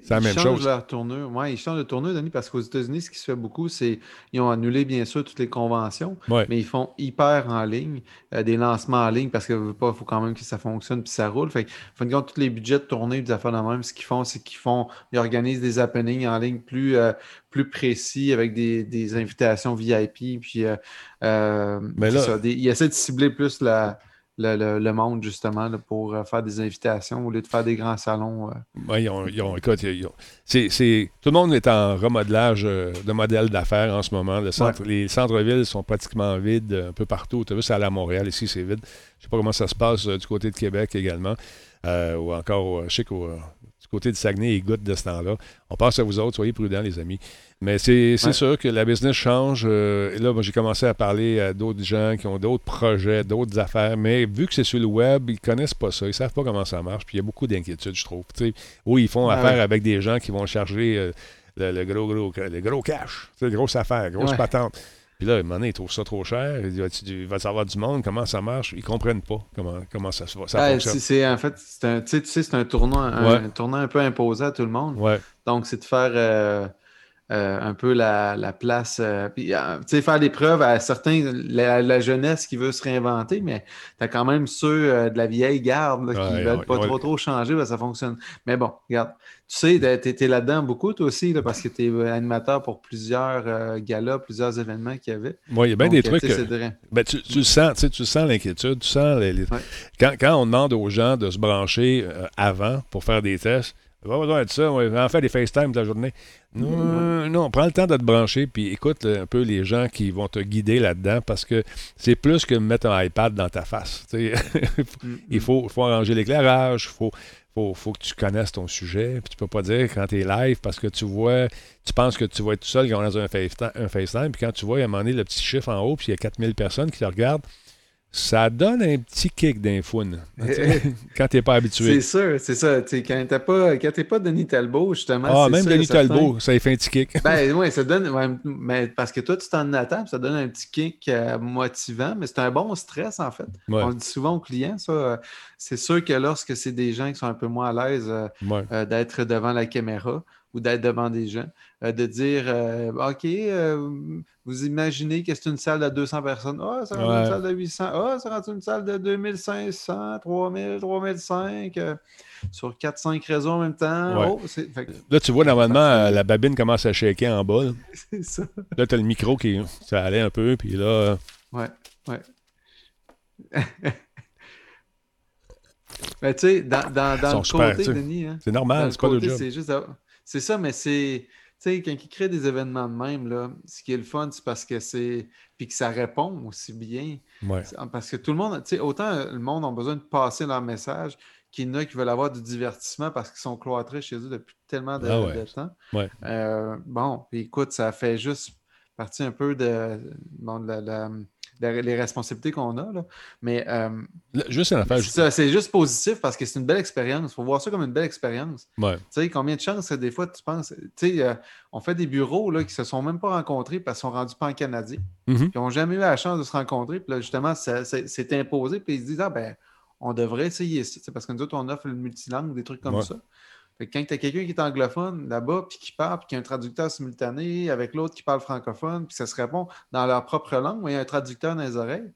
c'est- la ils même changent chose. leur tournure. Oui, ils changent de tournure, Denis, parce qu'aux États-Unis, ce qui se fait beaucoup, c'est ils ont annulé, bien sûr, toutes les conventions, Ouais. mais ils font hyper en ligne, euh, des lancements en ligne, parce qu'il faut quand même que ça fonctionne puis ça roule. Fait que, en fin de tous les budgets de tournée des affaires de même, ce qu'ils font, c'est qu'ils font, ils organisent des happenings en ligne plus, euh, plus précis avec des, des invitations VIP. Puis, euh, Mais là- ça, des- ils essaient de cibler plus la. Le, le- le monde, justement, là, pour euh, faire des invitations au lieu de faire des grands salons. euh. Ouais, ils ont- ils ont- écoute, ils ont- tout le monde est en remodelage euh, de modèle d'affaires en ce moment. Le centre, Les centres-villes sont pratiquement vides un peu partout. Tu as vu, c'est à la Montréal, ici, c'est vide. Je sais pas comment ça se passe euh, du côté de Québec également. Ou encore, je sais qu'au côté de Saguenay, ils goûtent de ce temps-là. On pense à vous autres, soyez prudents, les amis. Mais c'est, Ouais. sûr que la business change. euh, et là, j'ai commencé à parler à d'autres gens qui ont d'autres projets, d'autres affaires. Mais vu que c'est sur le web, ils connaissent pas ça. Ils savent pas comment ça marche. Puis il y a beaucoup d'inquiétudes, je trouve. Tu sais, oui, ils font affaire avec des gens qui vont charger euh, le, le gros, gros, le gros cash. C'est une grosse affaire, grosse Ouais. patente. Puis là, à un moment donné, ils trouvent ça trop cher. Il va, il va savoir du monde, comment ça marche? Ils comprennent pas comment, comment ça, se- ça fonctionne. c'est, c'est- en fait, c'est un, tu sais, tu sais, c'est un tournant, un, Ouais. un tournant un peu imposé à tout le monde. Ouais. Donc, c'est de faire euh, euh, un peu la, la place, euh, puis euh, tu sais, faire des preuves à certains, la, la jeunesse qui veut se réinventer, mais tu as quand même ceux de la vieille garde là, qui Ouais, veulent ouais, pas ouais. trop trop changer, ben, ça fonctionne. Mais bon, regarde, tu sais, tu es, là-dedans beaucoup, toi aussi, là, parce que tu es animateur pour plusieurs galas, plusieurs événements qu'il y avait. Ouais, il y a bien Donc, des trucs. tu. Ben, tu, sens, tu sais, tu sens l'inquiétude, tu sens les- les- quand, quand on demande aux gens de se brancher avant pour faire des tests, pas besoin de ça, on va en faire des FaceTime toute la journée. Non, non, prends le temps de te brancher, puis écoute euh, un peu les gens qui vont te guider là-dedans, parce que c'est plus que mettre un iPad dans ta face. il faut, faut arranger l'éclairage, il faut, faut, faut que tu connaisses ton sujet, puis tu peux pas dire quand tu es live, parce que tu vois, tu penses que tu vas être tout seul quand on dans un FaceTime, un FaceTime, puis quand tu vois, à un moment donné, le petit chiffre en haut, puis il y a 4000 personnes qui te regardent, ça donne un petit kick d'infoune. quand tu n'es pas habitué. C'est sûr, c'est ça. Quand t'es pas, quand t'es pas Denis Talbot, justement. Ah, même sûr Denis. Talbot, ça lui fait un petit kick. Ben oui, ça donne. ouais, mais parce que toi, tu t'en attends, ça donne un petit kick euh, motivant, mais c'est un bon stress, en fait. Ouais. On le dit souvent aux clients, ça. euh, c'est sûr que lorsque c'est des gens qui sont un peu moins à l'aise euh, Ouais. euh, d'être devant la caméra ou d'être devant des gens, euh, de dire euh, OK, euh, vous imaginez que c'est une salle de 200 personnes. Ah, ça rend Ouais. une salle de 800. Ah, ça rend une salle de 2500, 3000, 3005 euh, sur 4-5 réseaux en même temps. Ouais. Oh, c'est fait que- Là, tu vois, normalement, la babine commence à shaker en bas. Là, c'est ça. Là, tu as le micro qui ça allait un peu, puis là, Ouais, ouais. Mais tu sais, dans, le côté. Denis, hein, C'est normal, c'est pas le job. c'est juste. C'est ça, mais c'est. Tu sais, quand ils créent des événements de même, là, ce qui est le fun, c'est parce que c'est. Puis que ça répond aussi bien. Ouais. Parce que tout le monde, tu sais, autant euh, le monde a besoin de passer leur message qu'il y en a qui veulent avoir du divertissement parce qu'ils sont cloîtrés chez eux depuis tellement de, Ah ouais. de temps. Ouais. Euh, bon, écoute, ça fait juste partie un peu de, bon, de la- les responsabilités qu'on a. Là. Mais euh, Là, Juste une affaire. c'est juste positif parce que c'est une belle expérience. Il faut voir ça comme une belle expérience. Ouais. Tu sais, combien de chances, des fois, tu penses. Tu sais, euh, on fait des bureaux là, qui se sont même pas rencontrés parce qu'ils sont rendus pas en Canadien. Mhm. Puis ils n'ont jamais eu la chance de se rencontrer. Puis là, justement, c'est imposé. Puis ils se disent, ah ben, on devrait essayer ça. Parce que nous autres, on offre le multilangue, des trucs comme Ouais. ça. Fait que quand tu as quelqu'un qui est anglophone là-bas, puis qui parle, puis qui a un traducteur simultané avec l'autre qui parle francophone, puis ça se répond dans leur propre langue, mais il y a un traducteur dans les oreilles.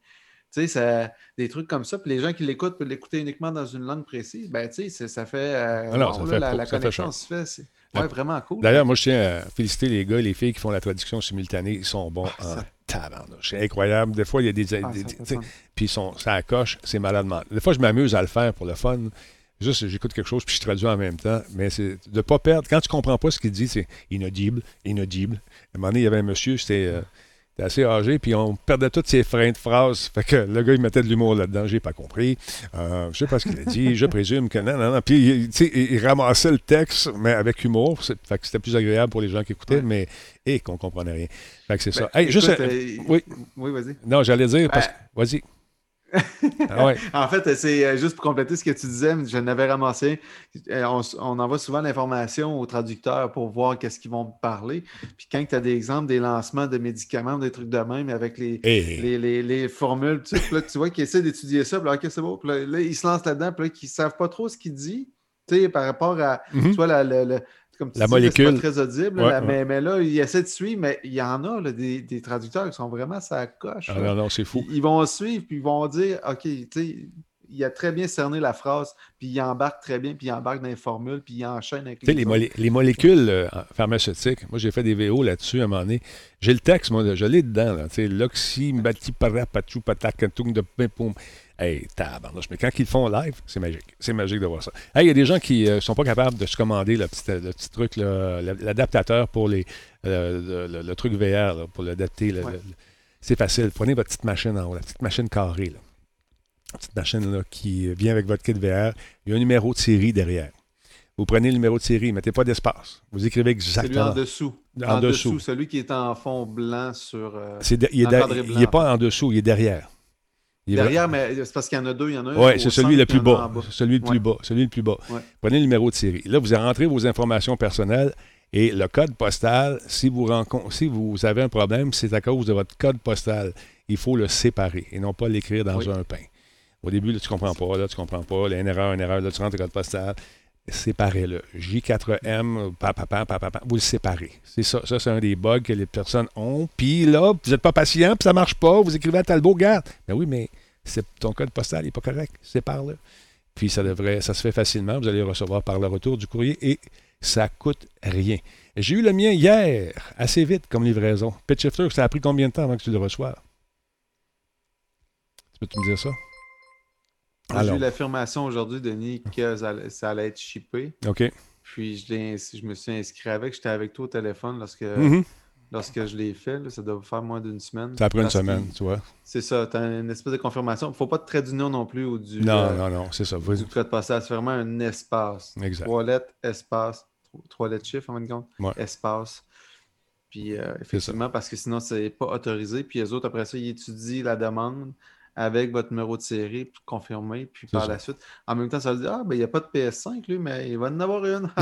Tu sais, ça- des trucs comme ça. Puis les gens qui l'écoutent peuvent l'écouter uniquement dans une langue précise. Ben, tu sais, ça fait. euh, Ah non, bon, ça là, fait la, ça connexion se fait. C'est Ouais. ouais, vraiment cool. D'ailleurs, moi, je tiens à féliciter les gars et les filles qui font la traduction simultanée. Ils sont bons Ah, en ça- tabarnouche. C'est incroyable. Des fois, il y a des. Ah, des- des- puis ils sont, ça accroche, c'est malade. Des fois, je m'amuse à le faire pour le fun. Juste, j'écoute quelque chose puis je traduis en même temps. Mais c'est de ne pas perdre. Quand tu comprends pas ce qu'il dit, c'est inaudible, inaudible. À un moment donné, il y avait un monsieur, c'était euh, assez âgé, puis on perdait toutes ses freins de phrases. Fait que le gars, il mettait de l'humour là-dedans. J'ai pas compris. Euh, je sais pas ce qu'il a dit. Je présume que non, non, non. Puis, il- tu sais, il, il ramassait le texte, mais avec humour. Fait que c'était plus agréable pour les gens qui écoutaient, Ouais. mais et qu'on comprenait rien. Fait que c'est ça. Ben, Hey, juste, écoute, euh, euh, oui. Oui, vas-y. Non, j'allais dire parce. Ben- Vas-y. Ah ouais. En fait, c'est euh, juste pour compléter ce que tu disais, je n'avais ramassé. Euh, On, envoie souvent l'information aux traducteurs pour voir qu'est-ce qu'ils vont parler. Puis quand tu as des exemples des lancements de médicaments, des trucs de même avec les, Hey. les, les- les formules, tu, sais, là, tu vois qu'ils essaient d'étudier ça, puis là, OK, c'est beau. Puis là, là, ils se lancent là-dedans, puis là, qu'ils ne savent pas trop ce qu'il dit, tu sais, par rapport à, tu vois, la, la- la- comme tu La dis, molécule. pas très audible, Ouais, là, ouais. Mais, mais là, ils essaient de suivre, mais il y en a, là, des, des traducteurs qui sont vraiment ça coche. Ah non, non, c'est fou. Ils ils vont suivre, puis ils vont dire, OK, tu sais, il a très bien cerné la phrase, puis il embarque très bien, puis il embarque dans les formules, puis il enchaîne avec Tu sais, les, molé- les molécules euh, pharmaceutiques, moi j'ai fait des VO là-dessus à un moment donné. J'ai le texte, moi, je l'ai dedans. là. Tu sais, l'oxy, mbati, para, pachou, patakantung, de pim. Hey, tabarnouche. Mais quand ils le font live, c'est magique. C'est magique de voir ça. Hey, il y a des gens qui ne sont pas capables de se commander le petit, le petit truc, l'adaptateur pour les, euh, le, le- le truc VR, là, pour l'adapter. Ouais. c'est facile. Prenez votre petite machine en haut, la petite machine carrée. Là. La petite machine là, qui vient avec votre kit VR. Il y a un numéro de série derrière. Vous prenez le numéro de série, mettez pas d'espace. Vous écrivez Celui exactement. en dessous. En En, dessous. dessous. Celui qui est en fond blanc sur. euh, est, de- blanc, il est pas en dessous, il est derrière. Il Derrière, mais c'est parce qu'il y en a deux. Il y en a un. Oui, c'est celui le plus bas. Celui le plus bas. Celui le plus bas. Prenez le numéro de série. Là, vous rentrez vos informations personnelles et le code postal, si vous, si vous avez un problème, c'est à cause de votre code postal. Il faut le séparer et non pas l'écrire dans Oui. un pain. Au début, là, tu comprends pas, là, tu comprends pas. Là, une erreur, une erreur, là, tu rentres le code postal. Séparez-le. J4M, papa, papa, papa, vous le séparez. C'est ça. Ça, c'est un des bugs que les personnes ont. Puis là, vous n'êtes pas patient, puis ça marche pas. Vous écrivez à Talbot, garde. Mais oui, mais c'est, ton code postal n'est pas correct. Sépare-le. Puis ça devrait, ça se fait facilement. Vous allez le recevoir par le retour du courrier et ça coûte rien. J'ai eu le mien hier, assez vite comme livraison. Pitch Shifter, ça a pris combien de temps avant que tu le reçoives? Tu peux-tu me dire ça? J'ai eu l'affirmation aujourd'hui, Denis, que ça, allait- ça allait être shippé. OK. Puis je, je me suis inscrit avec. J'étais avec toi au téléphone lorsque, Mhm. lorsque je l'ai fait. là. ça doit faire moins d'une semaine. Ça a pris une semaine, tu vois. C'est ça. Tu as une espèce de confirmation. Il ne faut pas de trait d'union non plus ou du, Non, euh, non, non, c'est ça. Du code postal. C'est vraiment un espace. Exact. Trois lettres, espace. Tro- Trois lettres chiffres, en fin de compte. Ouais. Espace. Puis euh, effectivement, parce que sinon, c'est pas autorisé. Puis les autres, après ça, ils étudient la demande avec votre numéro de série pour confirmer. Puis par ça. la suite, en même temps, ça veut dire Ah, ben il n'y a pas de PS5, lui, mais il va en avoir une.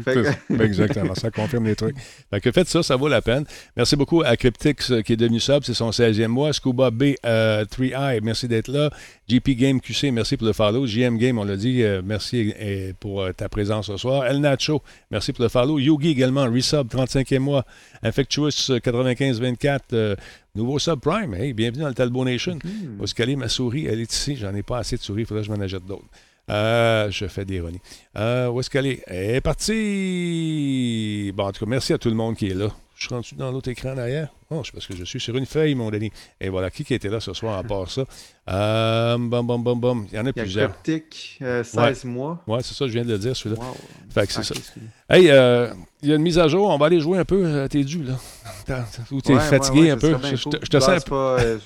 Que- ben, Exactement, ça confirme les trucs. Fait que faites ça, ça vaut la peine. Merci beaucoup à Cryptix euh, qui est devenu sub, c'est son 16e mois. Scuba B, euh, 3i, merci d'être là. GP Game QC, merci pour le follow. JM Game, on l'a dit, euh, merci pour ta présence ce soir. El Nacho, merci pour le follow. Yugi également, resub, 35e mois. Infectuous, euh, 95-24, euh, nouveau subprime. Hey, bienvenue dans le Talbot Nation. Où est-ce qu'elle est ma souris? Elle est ici. J'en ai pas assez de souris, il faudrait que je m'en achète d'autres. Euh, je fais des ironies. Euh, où est-ce qu'elle est? Elle est partie! Bon, en tout cas, merci à tout le monde qui est là. Je suis rendu dans l'autre écran derrière. Oh, c'est parce que je suis sur une feuille, mon Denis. Et voilà, qui qui était là ce soir à part ça? Euh, bum, bum, bum, bum. Il y en a, Il y a plusieurs. Coptic, euh, 16 Ouais. mois. Ouais, c'est ça, je viens de le dire, celui-là. Wow. Fait que c'est Ah, ça. Hey, euh, il y a une mise à jour. On va aller jouer un peu. euh, T'es dû, là. Ou t'es Ouais, fatigué ouais, ouais, un peu. Je, cool. te- je te sens pas, euh,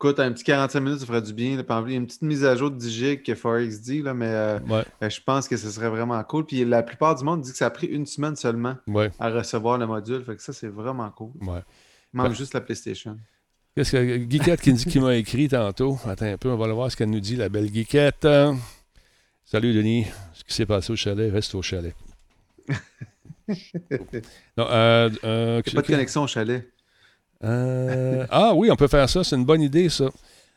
Écoute, un petit 45 minutes, ça ferait du bien. là. Une petite mise à jour de 10 gigs que Forex dit, là, mais euh, je pense que ce serait vraiment cool. Puis la plupart du monde dit que ça a pris une semaine seulement à recevoir le module. Fait que ça, c'est vraiment cool. ouais. Il manque Ouais. juste la PlayStation. Qu'est-ce que Guiquette qui, qui m'a écrit tantôt? Attends un peu, on va aller voir ce qu'elle nous dit, la belle Guiquette. Euh, Salut Denis. Ce qui s'est passé au chalet, reste au chalet. non, euh, euh, Il n'y a pas de connexion au chalet. Euh, ah oui, on peut faire ça. C'est une bonne idée, ça.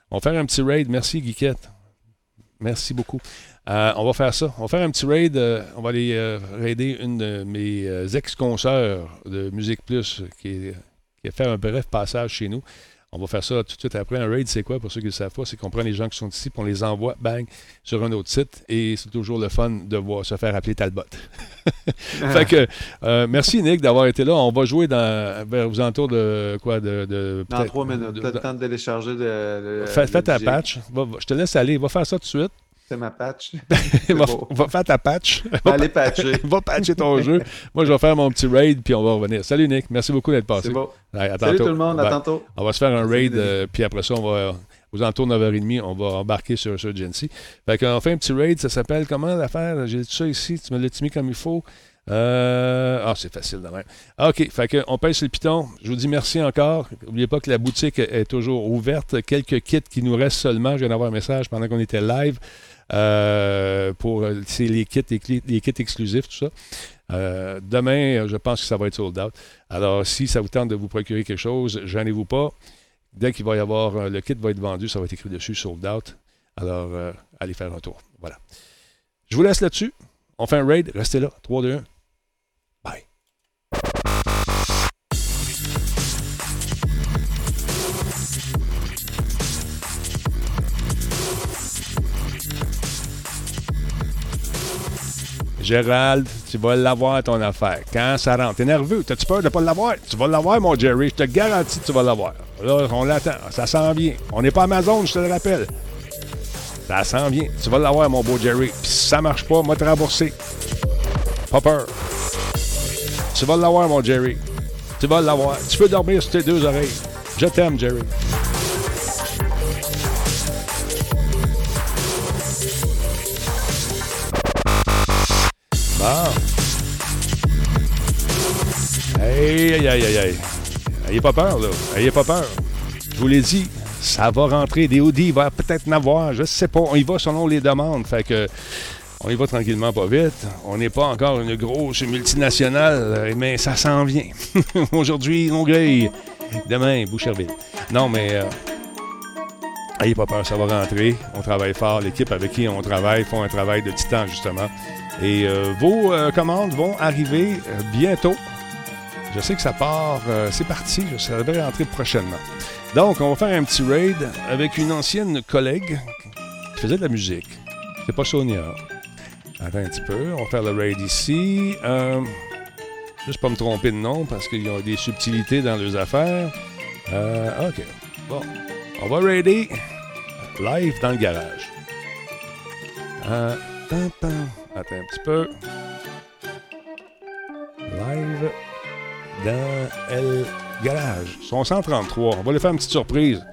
On va faire un petit raid. Merci, Guiquette. Merci beaucoup. Euh, on va faire ça. On va faire un petit raid. euh, on va aller euh, raider une de mes ex-consoeurs de Musique Plus qui, est- qui a fait un bref passage chez nous. On va faire ça tout de suite après. Un raid, c'est quoi pour ceux qui ne le savent pas? C'est qu'on prend les gens qui sont ici puis on les envoie, bang, sur un autre site. Et c'est toujours le fun de voir se faire appeler Talbot. fait que, euh, merci Nick d'avoir été là. On va jouer dans, vers aux alentours de quoi? De, de- Dans peut-être- 3 minutes. le temps de télécharger le. le- Fais, ta patch. Va- je te laisse aller. Va faire ça tout de suite. C'est ma patch. va, faire ta patch. Va aller patcher. va patcher ton jeu. Moi, je vais faire mon petit raid, puis on va revenir. Salut, Nick. Merci beaucoup d'être passé. C'est à Salut tantôt. tout le monde, à tantôt. On va se faire un raid, euh, puis après ça, on va, aux alentours de 9h30, on va embarquer sur, sur Gency. Fait qu'on fait un petit raid, ça s'appelle comment l'affaire? J'ai tout ça ici, tu me l'as mis comme il faut? Euh, Ah, c'est facile de même. OK, fait qu'on pèse sur le piton. Je vous dis merci encore. N'oubliez pas que la boutique est toujours ouverte. Quelques kits qui nous restent seulement. Je viens d'avoir un message pendant qu'on était live euh, pour euh, les kits, les, kits exclusifs, tout ça. Euh, demain, je pense que ça va être sold out. Alors, si ça vous tente de vous procurer quelque chose, gênez-vous pas. Dès qu'il va y avoir, le kit va être vendu, ça va être écrit dessus, sold out. Alors, allez faire un tour. Voilà. Je vous laisse là-dessus. On fait un raid. Restez là. 3, 2, 1. Gérald, tu vas l'avoir ton affaire. Quand ça rentre, t'es nerveux, t'as-tu peur de pas l'avoir? Tu vas l'avoir, mon Jerry, je te garantis que tu vas l'avoir. Là, on l'attend, ça s'en vient. On n'est pas Amazon, je te le rappelle. Ça s'en vient. Tu vas l'avoir, mon beau Jerry. Puis si ça marche pas, moi te rembourser. Pas peur. Tu vas l'avoir, mon Jerry. Tu vas l'avoir. Tu peux dormir sur tes deux oreilles. Je t'aime, Jerry. Bon. Aïe, aïe, aïe, aïe. Ayez pas peur, là. Ayez pas peur. Je vous l'ai dit, ça va rentrer. Des Audi, il va peut-être en avoir. Je sais pas. On y va selon les demandes. Fait que. On y va tranquillement, pas vite. On n'est pas encore une grosse multinationale, mais ça s'en vient. Aujourd'hui, Longueuil. Demain, Boucherville. Non, mais euh, ayez pas peur, ça va rentrer. On travaille fort. L'équipe avec qui on travaille font un travail de titan, justement. Et euh, vos euh, commandes vont arriver euh, bientôt. Je sais que ça part, c'est parti, ça devrait rentrer prochainement. Donc, on va faire un petit raid avec une ancienne collègue qui faisait de la musique. C'est pas Sonia. Attends un petit peu, on va faire le raid ici. Juste pas me tromper de nom parce qu'il y a des subtilités dans leurs affaires. Ok. Bon, on va raider live dans le garage. Attends un petit peu. Live dans le garage. Ils sont 133. On va les faire une petite surprise.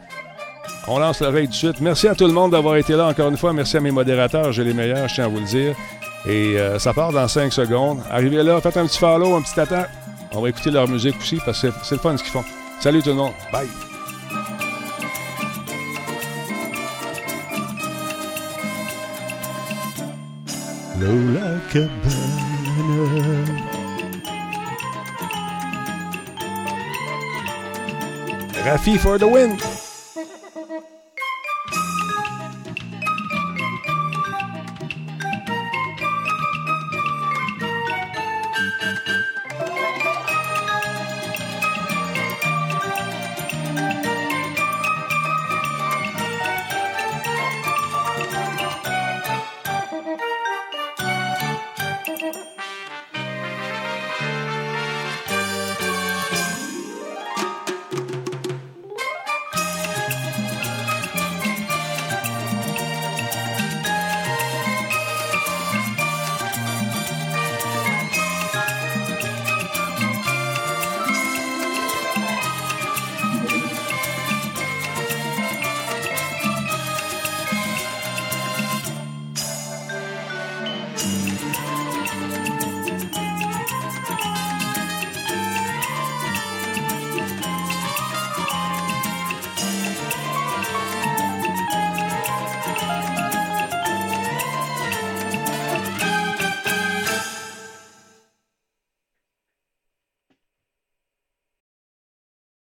On lance le raid tout de suite. Merci à tout le monde d'avoir été là encore une fois. Merci à mes modérateurs. J'ai les meilleurs, je tiens à vous le dire. Et euh, ça part dans 5 secondes. Arrivez là, faites un petit follow, un petit attend. On va écouter leur musique aussi parce que c'est le fun ce qu'ils font. Salut tout le monde. Bye. Low like a banner. Rafi for the win!